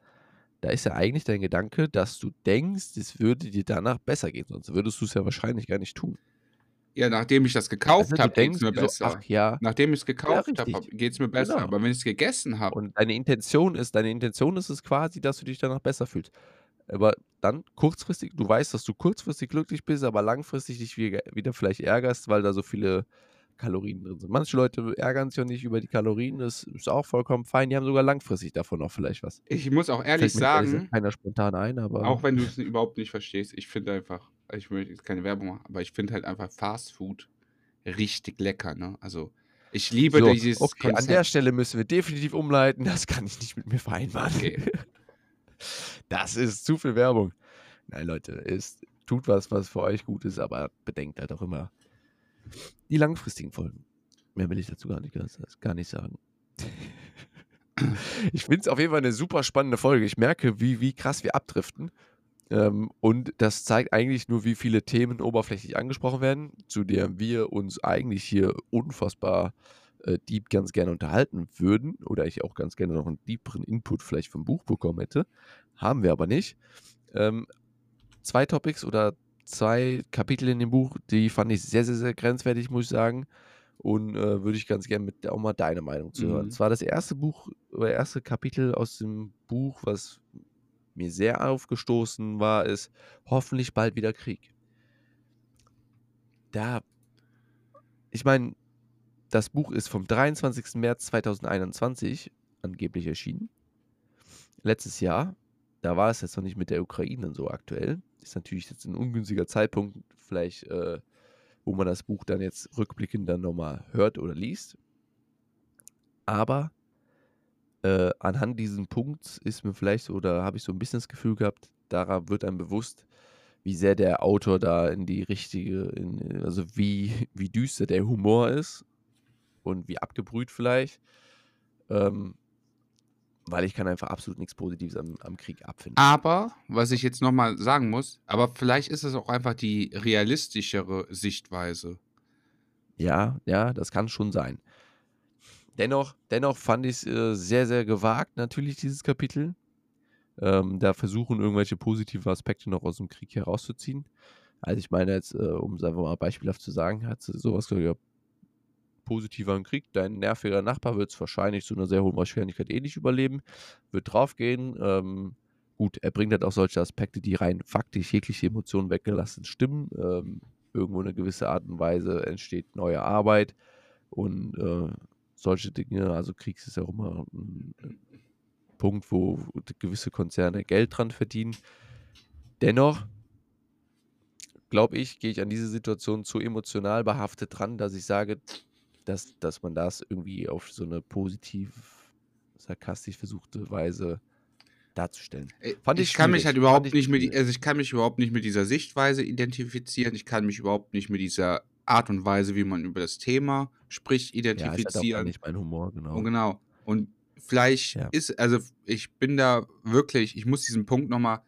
[SPEAKER 2] da ist ja eigentlich dein Gedanke, dass du denkst, es würde dir danach besser gehen, sonst würdest du es ja wahrscheinlich gar nicht tun.
[SPEAKER 1] Ja, nachdem ich das gekauft
[SPEAKER 2] also,
[SPEAKER 1] habe,
[SPEAKER 2] geht es mir so, besser. Ach ja.
[SPEAKER 1] Nachdem ich es gekauft ja, habe, geht es mir besser. Genau. Aber wenn ich es gegessen habe.
[SPEAKER 2] Und deine Intention ist, deine Intention ist es quasi, dass du dich danach besser fühlst. Aber dann kurzfristig, du weißt, dass du kurzfristig glücklich bist, aber langfristig dich wieder, wieder vielleicht ärgerst, weil da so viele Kalorien drin sind. Manche Leute ärgern sich ja nicht über die Kalorien, das ist auch vollkommen fein. Die haben sogar langfristig davon auch vielleicht was.
[SPEAKER 1] Ich muss auch ehrlich sagen,
[SPEAKER 2] keiner spontan ein, aber.
[SPEAKER 1] Auch wenn du es überhaupt nicht verstehst, ich finde einfach, ich möchte jetzt keine Werbung machen, aber ich finde halt einfach Fast Food richtig lecker, ne? Also, ich liebe
[SPEAKER 2] So,
[SPEAKER 1] dieses
[SPEAKER 2] okay, an der
[SPEAKER 1] Konzept.
[SPEAKER 2] Stelle müssen wir definitiv umleiten. Das kann ich nicht mit mir vereinbaren.
[SPEAKER 1] Okay.
[SPEAKER 2] Das ist zu viel Werbung. Nein, Leute, es tut was, was für euch gut ist, aber bedenkt halt auch immer die langfristigen Folgen. Mehr will ich dazu gar nicht, gar nicht sagen. Ich finde es auf jeden Fall eine super spannende Folge. Ich merke, wie, wie krass wir abdriften. Ähm, und das zeigt eigentlich nur, wie viele Themen oberflächlich angesprochen werden, zu denen wir uns eigentlich hier unfassbar äh, deep ganz gerne unterhalten würden. Oder ich auch ganz gerne noch einen deeperen Input vielleicht vom Buch bekommen hätte. Haben wir aber nicht. Ähm, zwei Topics oder zwei Kapitel in dem Buch, die fand ich sehr, sehr, sehr grenzwertig, muss ich sagen. Und äh, würde ich ganz gerne mit auch mal deine Meinung zu hören.
[SPEAKER 1] Mhm.
[SPEAKER 2] Es war das erste Buch, oder erste Kapitel aus dem Buch, was mir sehr aufgestoßen war, ist hoffentlich bald wieder Krieg. Da, ich meine, das Buch ist vom 23. März 2021 angeblich erschienen. Letztes Jahr. Da war es jetzt noch nicht mit der Ukraine so aktuell. Ist natürlich jetzt ein ungünstiger Zeitpunkt, vielleicht, äh, wo man das Buch dann jetzt rückblickend dann nochmal hört oder liest. Aber äh, anhand diesen Punkts ist mir vielleicht so, oder habe ich so ein bisschen das Gefühl gehabt, daran wird einem bewusst, wie sehr der Autor da in die richtige, in, also wie, wie düster der Humor ist und wie abgebrüht vielleicht. Ähm, weil ich kann einfach absolut nichts Positives am, am Krieg abfinden.
[SPEAKER 1] Aber, was ich jetzt nochmal sagen muss, aber vielleicht ist es auch einfach die realistischere Sichtweise.
[SPEAKER 2] Ja, ja, das kann schon sein. Dennoch, dennoch fand ich es äh, sehr, sehr gewagt, natürlich, dieses Kapitel. Ähm, da versuchen, irgendwelche positive Aspekte noch aus dem Krieg herauszuziehen. Also ich meine jetzt, äh, um es einfach mal beispielhaft zu sagen, hat sowas gesagt, ja, positiver im Krieg, dein nerviger Nachbar wird es wahrscheinlich zu einer sehr hohen Wahrscheinlichkeit eh nicht überleben, wird draufgehen. Ähm, gut, er bringt halt auch solche Aspekte, die rein faktisch jegliche Emotionen weggelassen stimmen. Ähm, irgendwo in einer gewissen Art und Weise entsteht neue Arbeit und äh, solche Dinge. Also Krieg ist ja auch immer ein Punkt, wo gewisse Konzerne Geld dran verdienen. Dennoch, glaube ich, gehe ich an diese Situation zu emotional behaftet dran, dass ich sage, dass, dass man das irgendwie auf so eine positiv, sarkastisch versuchte Weise darzustellen.
[SPEAKER 1] Äh,
[SPEAKER 2] Fand
[SPEAKER 1] ich
[SPEAKER 2] ich
[SPEAKER 1] kann mich halt überhaupt
[SPEAKER 2] ich
[SPEAKER 1] nicht mit, also ich kann mich überhaupt nicht mit dieser Sichtweise identifizieren. Ich kann mich überhaupt nicht mit dieser Art und Weise, wie man über das Thema spricht,
[SPEAKER 2] Ja, ist halt
[SPEAKER 1] identifizieren.
[SPEAKER 2] nicht mein Humor, genau.
[SPEAKER 1] Und genau. Und vielleicht
[SPEAKER 2] Ja.
[SPEAKER 1] ist, also ich bin da wirklich, ich muss diesen Punkt nochmal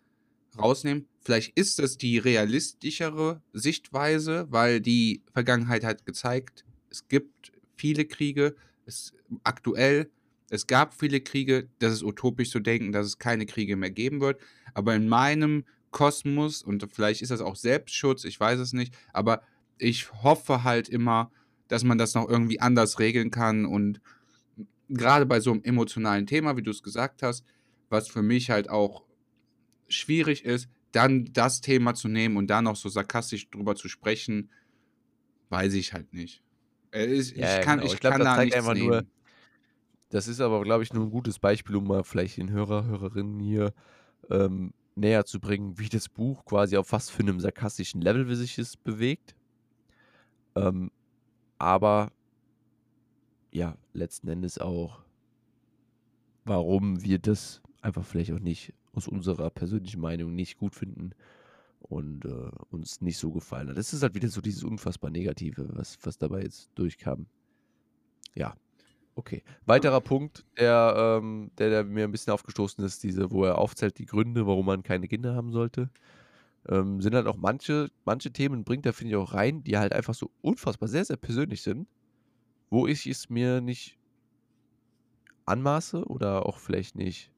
[SPEAKER 1] rausnehmen. Vielleicht ist das die realistischere Sichtweise, weil die Vergangenheit hat gezeigt, es gibt viele Kriege, es aktuell, es gab viele Kriege, das ist utopisch zu denken, dass es keine Kriege mehr geben wird. Aber in meinem Kosmos, und vielleicht ist das auch Selbstschutz, ich weiß es nicht, aber ich hoffe halt immer, dass man das noch irgendwie anders regeln kann und gerade bei so einem emotionalen Thema, wie du es gesagt hast, was für mich halt auch schwierig ist, dann das Thema zu nehmen und da noch so sarkastisch drüber zu sprechen, weiß ich halt nicht. Äh, Ich,
[SPEAKER 2] Ja,
[SPEAKER 1] ich kann,
[SPEAKER 2] genau.
[SPEAKER 1] ich
[SPEAKER 2] Ich glaub,
[SPEAKER 1] kann
[SPEAKER 2] das
[SPEAKER 1] da
[SPEAKER 2] zeigt
[SPEAKER 1] nichts
[SPEAKER 2] einfach
[SPEAKER 1] nehmen.
[SPEAKER 2] nur- Das ist aber, glaube ich, nur ein gutes Beispiel, um mal vielleicht den Hörer, Hörerinnen hier ähm, näher zu bringen, wie das Buch quasi auf was für einem sarkastischen Level wie sich es bewegt. Ähm, aber ja, letzten Endes auch, warum wir das einfach vielleicht auch nicht aus unserer persönlichen Meinung nicht gut finden und äh, uns nicht so gefallen hat. Das ist halt wieder so dieses unfassbar Negative, was, was dabei jetzt durchkam. Ja, okay. Weiterer Punkt, der, ähm, der, der mir ein bisschen aufgestoßen ist, diese, wo er aufzählt, die Gründe, warum man keine Kinder haben sollte. Ähm, sind halt auch manche, manche Themen bringt er, finde ich, auch rein, die halt einfach so unfassbar sehr, sehr persönlich sind, wo ich es mir nicht anmaße oder auch vielleicht nicht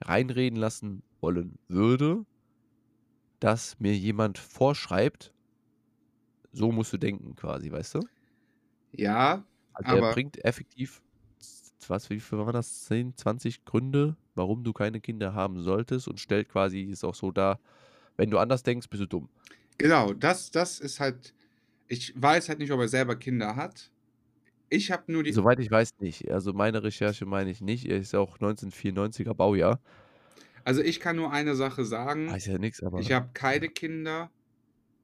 [SPEAKER 2] reinreden lassen wollen würde, dass mir jemand vorschreibt, so musst du denken, quasi, weißt du?
[SPEAKER 1] Ja,
[SPEAKER 2] Also er
[SPEAKER 1] Aber-
[SPEAKER 2] bringt effektiv, was, wie viel war das? 10, 20 Gründe, warum du keine Kinder haben solltest und stellt quasi es auch so dar, wenn du anders denkst, bist du dumm.
[SPEAKER 1] genau, das, das ist halt, ich weiß halt nicht, ob er selber Kinder hat. Ich habe nur die,
[SPEAKER 2] Soweit ich weiß nicht. Also meine Recherche meine ich nicht. Er ist auch 1994er Baujahr.
[SPEAKER 1] Also ich kann nur eine Sache sagen.
[SPEAKER 2] Weiß ja nichts, aber.
[SPEAKER 1] Ich habe keine Kinder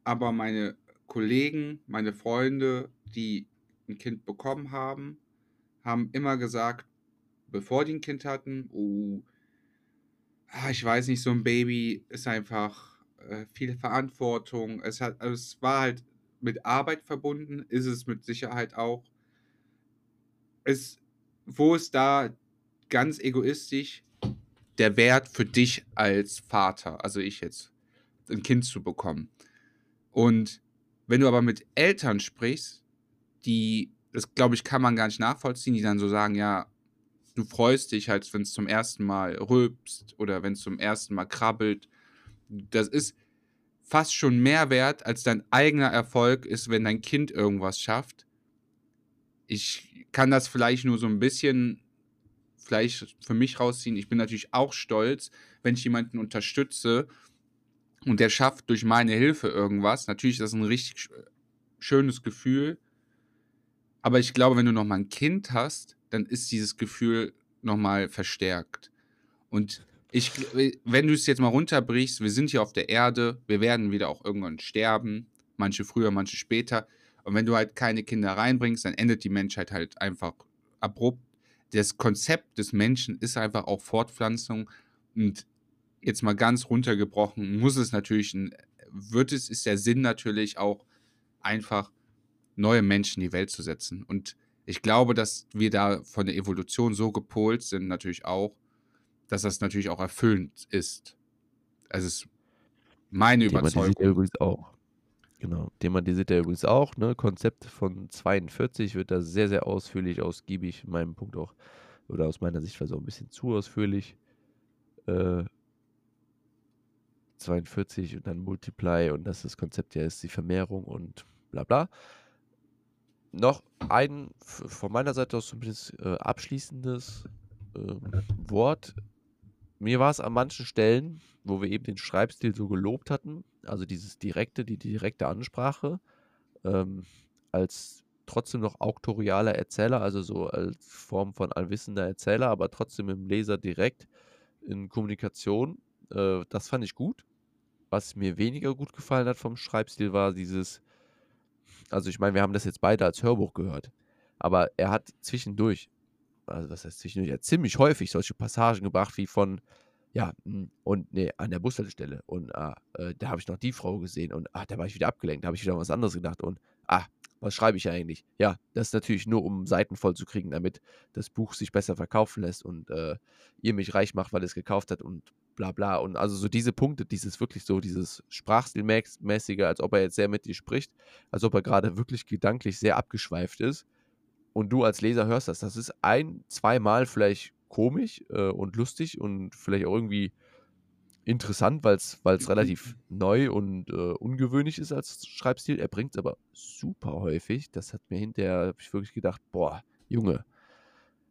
[SPEAKER 1] aber meine Kollegen, meine Freunde, die ein Kind bekommen haben, haben immer gesagt, bevor die ein Kind hatten, oh, ah, ich weiß nicht, so ein Baby ist einfach äh, viel Verantwortung. Es hat, also es war halt mit Arbeit verbunden, ist es mit Sicherheit auch. Es, wo ist da ganz egoistisch der Wert für dich als Vater, also ich jetzt, ein Kind zu bekommen? Und wenn du aber mit Eltern sprichst, die, das glaube ich, kann man gar nicht nachvollziehen, die dann so sagen, ja, du freust dich halt, wenn es zum ersten Mal rülpst oder wenn es zum ersten Mal krabbelt. Das ist fast schon mehr wert, als dein eigener Erfolg ist, wenn dein Kind irgendwas schafft. Ich kann das vielleicht nur so ein bisschen vielleicht für mich rausziehen. Ich bin natürlich auch stolz, wenn ich jemanden unterstütze und der schafft durch meine Hilfe irgendwas. Natürlich ist das ein richtig schönes Gefühl. Aber ich glaube, wenn du noch mal ein Kind hast, dann ist dieses Gefühl noch mal verstärkt. Und ich, wenn du es jetzt mal runterbrichst, wir sind hier auf der Erde, wir werden wieder auch irgendwann sterben, manche früher, manche später. Und wenn du halt keine Kinder reinbringst, dann endet die Menschheit halt einfach abrupt. Das Konzept des Menschen ist einfach auch Fortpflanzung. Und jetzt mal ganz runtergebrochen, muss es natürlich, wird es, ist der Sinn natürlich auch einfach neue Menschen in die Welt zu setzen. Und ich glaube, dass wir da von der Evolution so gepolt sind, natürlich auch, dass das natürlich auch erfüllend ist. Also es ist meine Überzeugung.
[SPEAKER 2] Er übrigens auch. Genau, thematisiert er übrigens auch. Ne? Konzept von 42 wird da sehr, sehr ausführlich, ausgiebig, in meinem Punkt auch, oder aus meiner Sicht war so ein bisschen zu ausführlich. Äh, 42 und dann Multiply und dass das Konzept ja ist die Vermehrung und bla bla. Noch ein von meiner Seite aus zumindest äh, abschließendes äh, Wort mir war es an manchen Stellen, wo wir eben den Schreibstil so gelobt hatten, also dieses direkte, die direkte Ansprache, ähm, als trotzdem noch auktorialer Erzähler, also so als Form von allwissender Erzähler, aber trotzdem im Leser direkt in Kommunikation. Äh, das fand ich gut. Was mir weniger gut gefallen hat vom Schreibstil war dieses, also ich meine, wir haben das jetzt beide als Hörbuch gehört, aber er hat zwischendurch also was heißt zwischendurch, ja, ziemlich häufig solche Passagen gebracht, wie von, ja, hm, und nee, an der Bushaltestelle und ah, äh, da habe ich noch die Frau gesehen und ah, da war ich wieder abgelenkt, da habe ich wieder was anderes gedacht und ah, was schreibe ich eigentlich? Ja, das ist natürlich nur, um Seiten voll zu kriegen, damit das Buch sich besser verkaufen lässt und äh, ihr mich reich macht, weil es gekauft hat und bla bla. Und also so diese Punkte, dieses wirklich so, dieses Sprachstilmäßige, als ob er jetzt sehr mit dir spricht, als ob er gerade wirklich gedanklich sehr abgeschweift ist und du als Leser hörst das. Das ist ein, zweimal vielleicht komisch äh, und lustig und vielleicht auch irgendwie interessant, weil es relativ neu und äh, ungewöhnlich ist als Schreibstil. Er bringt es aber super häufig. Das hat mir hinterher, habe ich wirklich gedacht, boah, Junge.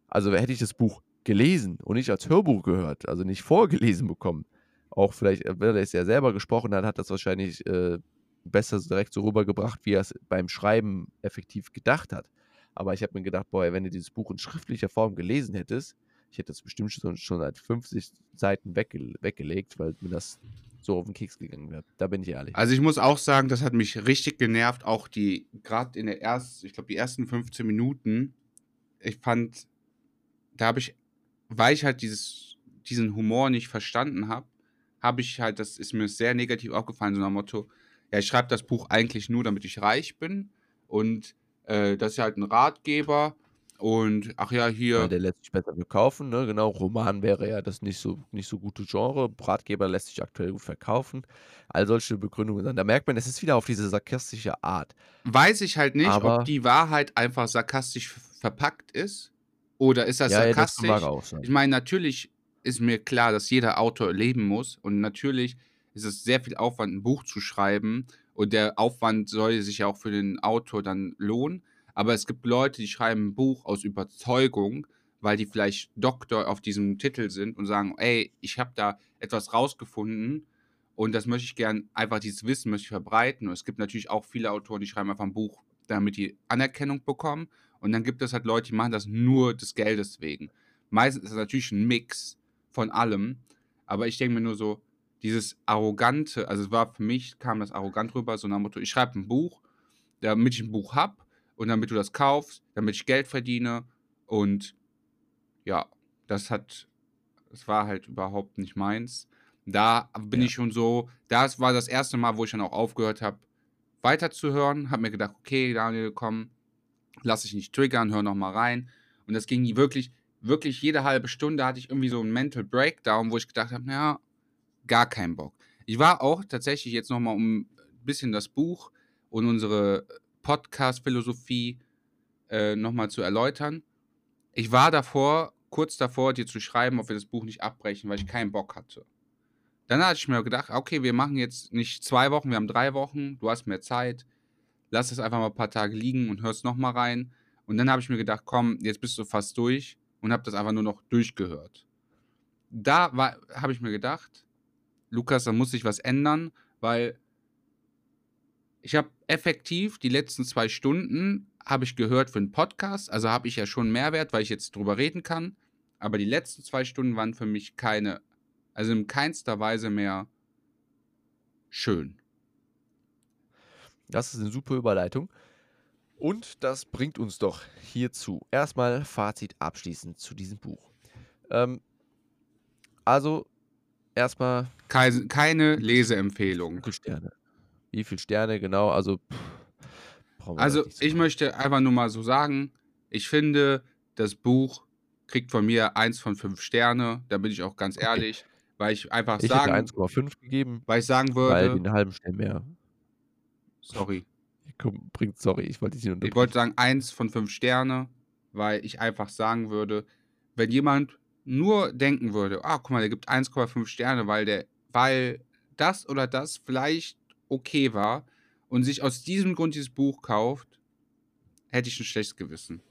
[SPEAKER 2] Also hätte ich das Buch gelesen und nicht als Hörbuch gehört, also nicht vorgelesen bekommen, auch vielleicht, äh, wenn er es ja selber gesprochen hat, hat das wahrscheinlich äh, besser direkt so rübergebracht, wie er es beim Schreiben effektiv gedacht hat. Aber ich habe mir gedacht, boah, wenn du dieses Buch in schriftlicher Form gelesen hättest, ich hätte das bestimmt schon, schon seit 50 Seiten wegge weggelegt, weil mir das so auf den Keks gegangen wäre. Da bin ich ehrlich.
[SPEAKER 1] Also ich muss auch sagen, das hat mich richtig genervt, auch die, gerade in der ersten, ich glaube, die ersten 15 Minuten, ich fand, da habe ich, weil ich halt dieses, diesen Humor nicht verstanden habe, habe ich halt, das ist mir sehr negativ aufgefallen, so nach Motto, ja, ich schreibe das Buch eigentlich nur, damit ich reich bin und äh, das ist halt ein Ratgeber. Und ach ja, hier.
[SPEAKER 2] Ja, der lässt sich besser verkaufen, ne? Genau, Roman wäre ja das nicht so, nicht so gute Genre. Ratgeber lässt sich aktuell gut verkaufen. All solche Begründungen. Da merkt man, es ist wieder auf diese sarkastische Art.
[SPEAKER 1] Weiß ich halt nicht, Aber ob die Wahrheit einfach sarkastisch verpackt ist. Oder ist das ja, sarkastisch? Ja, das ich meine, natürlich ist mir klar, dass jeder Autor leben muss. Und natürlich ist es sehr viel Aufwand, ein Buch zu schreiben. Und der Aufwand soll sich ja auch für den Autor dann lohnen. Aber es gibt Leute, die schreiben ein Buch aus Überzeugung, weil die vielleicht Doktor auf diesem Titel sind und sagen, ey, ich habe da etwas rausgefunden und das möchte ich gern, einfach dieses Wissen möchte ich verbreiten. Und es gibt natürlich auch viele Autoren, die schreiben einfach ein Buch, damit die Anerkennung bekommen. Und dann gibt es halt Leute, die machen das nur des Geldes wegen. Meistens ist es natürlich ein Mix von allem. Aber ich denke mir nur so, dieses arrogante, also es war für mich, kam das arrogant rüber, so nach dem Motto, ich schreibe ein Buch, damit ich ein Buch habe und damit du das kaufst, damit ich Geld verdiene und ja, das hat, das war halt überhaupt nicht meins. Da bin
[SPEAKER 2] Ja.
[SPEAKER 1] ich schon so, das war das erste Mal, wo ich dann auch aufgehört habe, weiterzuhören. Habe mir gedacht, okay, Daniel, komm, lass dich nicht triggern, hör noch mal rein. Und das ging wirklich, wirklich jede halbe Stunde hatte ich irgendwie so einen Mental Breakdown, wo ich gedacht habe, ja, gar keinen Bock. Ich war auch tatsächlich jetzt noch mal um ein bisschen das Buch und unsere Podcast-Philosophie äh, noch mal zu erläutern. Ich war davor, kurz davor, dir zu schreiben, ob wir das Buch nicht abbrechen, weil ich keinen Bock hatte. Dann hatte ich mir gedacht, okay, wir machen jetzt nicht zwei Wochen, wir haben drei Wochen, du hast mehr Zeit, lass es einfach mal ein paar Tage liegen und hörst noch mal rein. Und dann habe ich mir gedacht, komm, jetzt bist du fast durch und habe das einfach nur noch durchgehört. Da habe ich mir gedacht, Lukas, da muss sich was ändern, weil ich habe effektiv die letzten zwei Stunden habe ich gehört für einen Podcast, also habe ich ja schon Mehrwert, weil ich jetzt drüber reden kann. Aber die letzten zwei Stunden waren für mich keine, also in keinster Weise mehr schön.
[SPEAKER 2] Das ist eine super Überleitung. Und das bringt uns doch hierzu. Erstmal Fazit abschließend zu diesem Buch. Ähm, also, erstmal.
[SPEAKER 1] Keine, keine Leseempfehlung.
[SPEAKER 2] Sterne? Wie viele Sterne, genau? Also, pff,
[SPEAKER 1] also ich möchte einfach nur mal so sagen, ich finde, das Buch kriegt von mir eins von fünf Sterne. Da bin ich auch ganz okay. ehrlich, weil ich einfach
[SPEAKER 2] ich
[SPEAKER 1] sagen.
[SPEAKER 2] hätte 1,5 gegeben.
[SPEAKER 1] Weil ich sagen würde.
[SPEAKER 2] Weil den halben Stern mehr.
[SPEAKER 1] Sorry.
[SPEAKER 2] Komm, bringt, sorry, ich wollte dich nicht
[SPEAKER 1] Ich wollte sagen, eins von fünf Sterne, weil ich einfach sagen würde, wenn jemand nur denken würde, ah, guck mal, der gibt 1,5 Sterne, weil der, weil das oder das vielleicht okay war und sich aus diesem Grund dieses Buch kauft, hätte ich ein schlechtes Gewissen.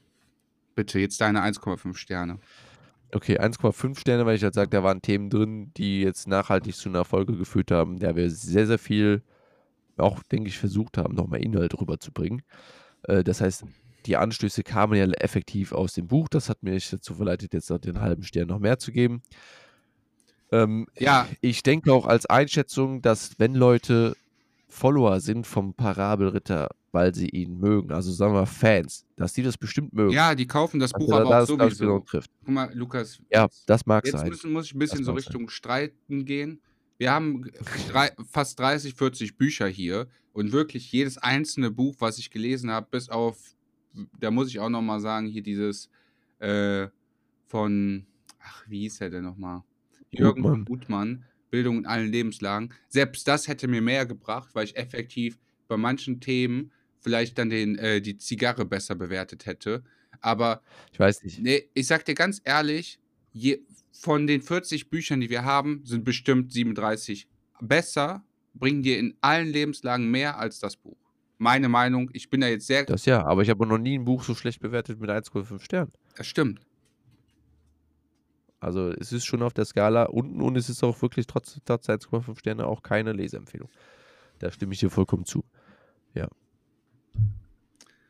[SPEAKER 1] Bitte, jetzt deine 1,5 Sterne.
[SPEAKER 2] Okay, 1,5 Sterne, weil ich halt sage, da waren Themen drin, die jetzt nachhaltig zu einer Folge geführt haben, der wir sehr, sehr viel auch, denke ich, versucht haben, nochmal Inhalt rüberzubringen. Äh, das heißt, die Anstöße kamen ja effektiv aus dem Buch. Das hat mich dazu verleitet, jetzt noch den halben Stern noch mehr zu geben. Ähm,
[SPEAKER 1] ja.
[SPEAKER 2] Ich denke auch als Einschätzung, dass wenn Leute Follower sind vom Parabelritter, weil sie ihn mögen, also sagen wir Fans, dass die das bestimmt mögen.
[SPEAKER 1] Ja, die kaufen das
[SPEAKER 2] also
[SPEAKER 1] Buch aber
[SPEAKER 2] das,
[SPEAKER 1] auch
[SPEAKER 2] das
[SPEAKER 1] sowieso.
[SPEAKER 2] trifft.
[SPEAKER 1] Guck mal, Lukas.
[SPEAKER 2] Ja, das mag
[SPEAKER 1] jetzt
[SPEAKER 2] sein.
[SPEAKER 1] Müssen, muss ich ein bisschen
[SPEAKER 2] Das
[SPEAKER 1] so Richtung Streiten gehen. Wir haben drei, fast 30, 40 Bücher hier und wirklich jedes einzelne Buch, was ich gelesen habe, bis auf, da muss ich auch nochmal sagen, hier dieses äh, von, ach, wie hieß er denn nochmal? Jürgen
[SPEAKER 2] Gutmann.
[SPEAKER 1] Gutmann, Bildung in allen Lebenslagen. Selbst das hätte mir mehr gebracht, weil ich effektiv bei manchen Themen vielleicht dann den, äh, die Zigarre besser bewertet hätte. Aber
[SPEAKER 2] Ich weiß nicht.
[SPEAKER 1] Nee, ich sag dir ganz ehrlich, je, von den 40 Büchern, die wir haben, sind bestimmt 37 besser, bringen dir in allen Lebenslagen mehr als das Buch. Meine Meinung, ich bin da jetzt sehr.
[SPEAKER 2] Das ja, aber ich habe noch nie ein Buch so schlecht bewertet mit 1,5 Sternen.
[SPEAKER 1] Das stimmt.
[SPEAKER 2] Also es ist schon auf der Skala unten und es ist auch wirklich trotz, trotz 1,5 Sterne auch keine Leseempfehlung. Da stimme ich dir vollkommen zu.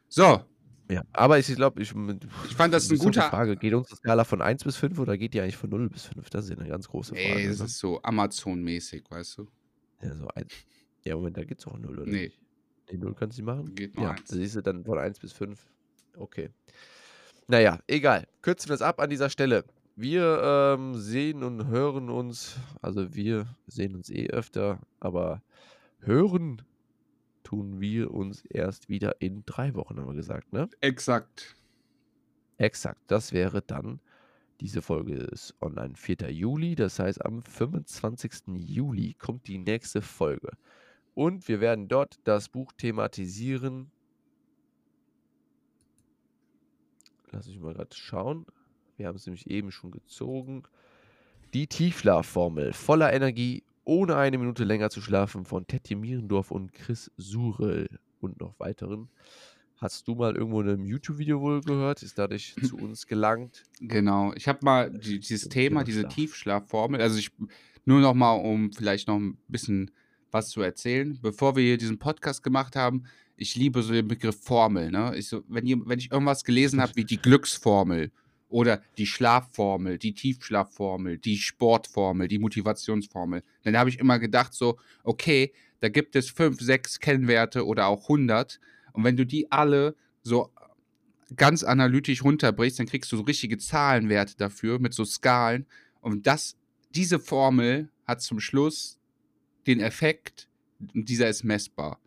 [SPEAKER 1] So,
[SPEAKER 2] Ja, aber ich glaube, ich,
[SPEAKER 1] ich fand das ein
[SPEAKER 2] ist doch die
[SPEAKER 1] guter.
[SPEAKER 2] Frage. Geht unsere Skala von 1 bis 5 oder geht die eigentlich von 0 bis 5? Das ist ja eine ganz große Frage.
[SPEAKER 1] Ey, das
[SPEAKER 2] ne?
[SPEAKER 1] ist so Amazon-mäßig, weißt du?
[SPEAKER 2] ja, so ein, ja, Moment, da geht es auch 0, oder?
[SPEAKER 1] Nee.
[SPEAKER 2] nicht? Nee, 0 kannst du nicht machen?
[SPEAKER 1] Geht nur
[SPEAKER 2] Ja,
[SPEAKER 1] eins.
[SPEAKER 2] da siehst du dann von 1 bis 5. Okay. Naja, egal. Kürzen wir es ab an dieser Stelle. Wir ähm, sehen und hören uns, also wir sehen uns eh öfter, aber hören tun wir uns erst wieder in drei Wochen, haben wir gesagt, ne?
[SPEAKER 1] Exakt.
[SPEAKER 2] Exakt, das wäre dann, diese Folge ist online 4. Juli, das heißt am 25. Juli kommt die nächste Folge. Und wir werden dort das Buch thematisieren. Lass ich mal gerade schauen. Wir haben es nämlich eben schon gezogen. Die Tiefschlafformel voller Energie, ohne eine Minute länger zu schlafen von Tetje Mierendorf und Chris Surel und noch weiteren. Hast du mal irgendwo in einem YouTube-Video wohl gehört? Ist dadurch zu uns gelangt?
[SPEAKER 1] Genau. Ich habe mal die, dieses Thema, diese
[SPEAKER 2] Schlaf.
[SPEAKER 1] Tiefschlafformel, also ich nur noch mal, um vielleicht noch ein bisschen was zu erzählen. Bevor wir hier diesen Podcast gemacht haben, ich liebe so den Begriff Formel. Ne? Ich so, wenn, ihr, wenn ich irgendwas gelesen habe wie die Glücksformel Oder die Schlafformel, die Tiefschlafformel, die Sportformel, die Motivationsformel. Dann habe ich immer gedacht so, okay, da gibt es fünf, sechs Kennwerte oder auch 100. Und wenn du die alle so ganz analytisch runterbrichst, dann kriegst du so richtige Zahlenwerte dafür mit so Skalen. Und das, diese Formel hat zum Schluss den Effekt, und dieser ist messbar.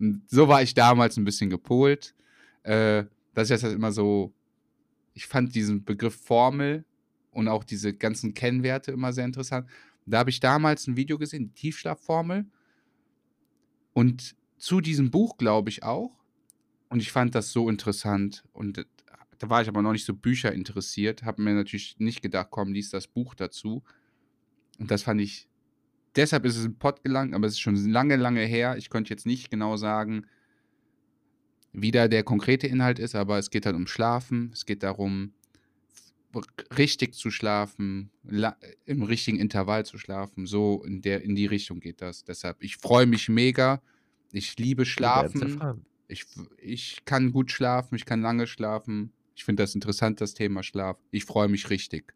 [SPEAKER 1] Und so war ich damals ein bisschen gepolt, äh, dass ich das immer so, ich fand diesen Begriff Formel und auch diese ganzen Kennwerte immer sehr interessant. Da habe ich damals ein Video gesehen, die Tiefschlafformel. Und zu diesem Buch, glaube ich, auch. Und ich fand das so interessant. Und da war ich aber noch nicht so Bücher interessiert. Habe mir natürlich nicht gedacht, komm, lies das Buch dazu. Und das fand ich. Deshalb ist es im Pott gelangt, aber es ist schon lange, lange her. Ich könnte jetzt nicht genau sagen, wie da der konkrete Inhalt ist, aber es geht halt um Schlafen. Es geht darum, richtig zu schlafen, im richtigen Intervall zu schlafen. So in, der, in die Richtung geht das. Deshalb, ich freue mich mega. Ich liebe Schlafen. Ich, ich kann gut schlafen, ich kann lange schlafen. Ich finde das interessant, das Thema Schlaf. Ich freue mich richtig.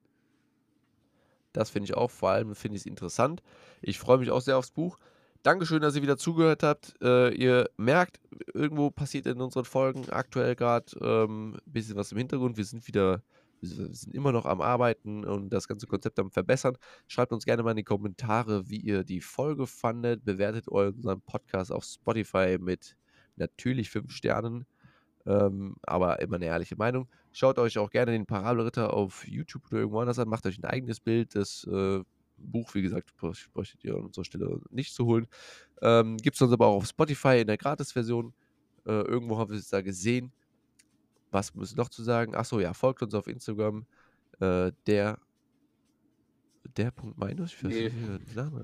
[SPEAKER 2] Das finde ich auch, vor allem finde ich es interessant. Ich freue mich auch sehr aufs Buch. Dankeschön, dass ihr wieder zugehört habt. Äh, ihr merkt, irgendwo passiert in unseren Folgen aktuell gerade ein ähm, bisschen was im Hintergrund. Wir sind wieder, wir sind immer noch am Arbeiten und das ganze Konzept am Verbessern. Schreibt uns gerne mal in die Kommentare, wie ihr die Folge fandet. Bewertet unseren Podcast auf Spotify mit natürlich fünf Sternen, ähm, aber immer eine ehrliche Meinung. Schaut euch auch gerne den Parabelritter auf YouTube oder irgendwo anders an, macht euch ein eigenes Bild. Das äh, Buch, wie gesagt, bräuchtet ihr an unserer Stelle nicht zu holen. Ähm, Gibt es uns aber auch auf Spotify in der Gratis-Version. Äh, irgendwo haben wir es da gesehen. Was muss ich noch zu sagen? Achso, ja, folgt uns auf Instagram. Äh, der der Punkt Meinusch?
[SPEAKER 1] Nee.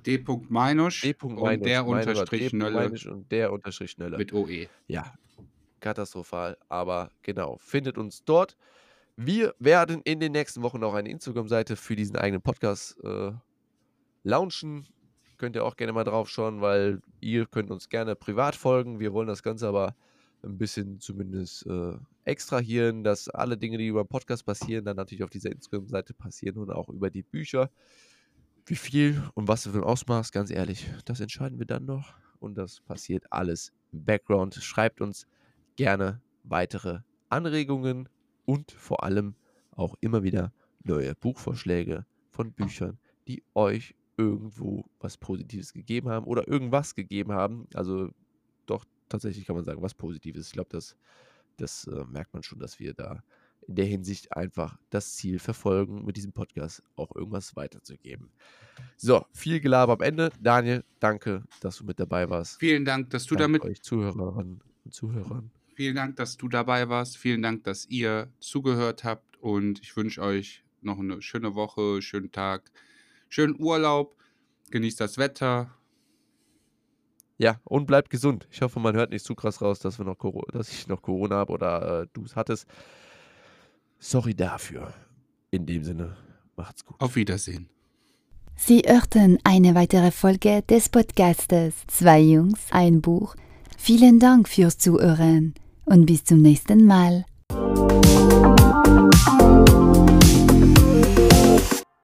[SPEAKER 1] D. Punkt Meinusch
[SPEAKER 2] und der Unterstrich Nölle. Und der Unterstrich Nölle.
[SPEAKER 1] Mit OE.
[SPEAKER 2] Ja, katastrophal. Aber genau, findet uns dort. Wir werden in den nächsten Wochen auch eine Instagram-Seite für diesen eigenen Podcast äh, launchen. Könnt ihr auch gerne mal drauf schauen, weil ihr könnt uns gerne privat folgen. Wir wollen das Ganze aber ein bisschen zumindest äh, extrahieren, dass alle Dinge, die über den Podcast passieren, dann natürlich auf dieser Instagram-Seite passieren und auch über die Bücher. Wie viel und was für ein Ausmaß, ganz ehrlich, das entscheiden wir dann noch. Und das passiert alles im Background. Schreibt uns gerne weitere Anregungen und vor allem auch immer wieder neue Buchvorschläge von Büchern, die euch irgendwo was Positives gegeben haben oder irgendwas gegeben haben. Also doch tatsächlich kann man sagen, was Positives. Ich glaube, das, das äh, merkt man schon, dass wir da in der Hinsicht einfach das Ziel verfolgen, mit diesem Podcast auch irgendwas weiterzugeben. So, viel Gelaber am Ende. Daniel, danke, dass du mit dabei warst.
[SPEAKER 1] Vielen Dank, dass du damit.
[SPEAKER 2] euch Zuhörerinnen und Zuhörern.
[SPEAKER 1] Vielen Dank, dass du dabei warst. Vielen Dank, dass ihr zugehört habt. Und ich wünsche euch noch eine schöne Woche, schönen Tag, schönen Urlaub. Genießt das Wetter.
[SPEAKER 2] Ja, und bleibt gesund. Ich hoffe, man hört nicht zu krass raus, dass, wir noch dass ich noch Corona habe oder äh, du es hattest. Sorry dafür. In dem Sinne, macht's gut.
[SPEAKER 1] Auf Wiedersehen.
[SPEAKER 3] Sie hörten eine weitere Folge des Podcastes Zwei Jungs, ein Buch. Vielen Dank fürs Zuhören und bis zum nächsten Mal.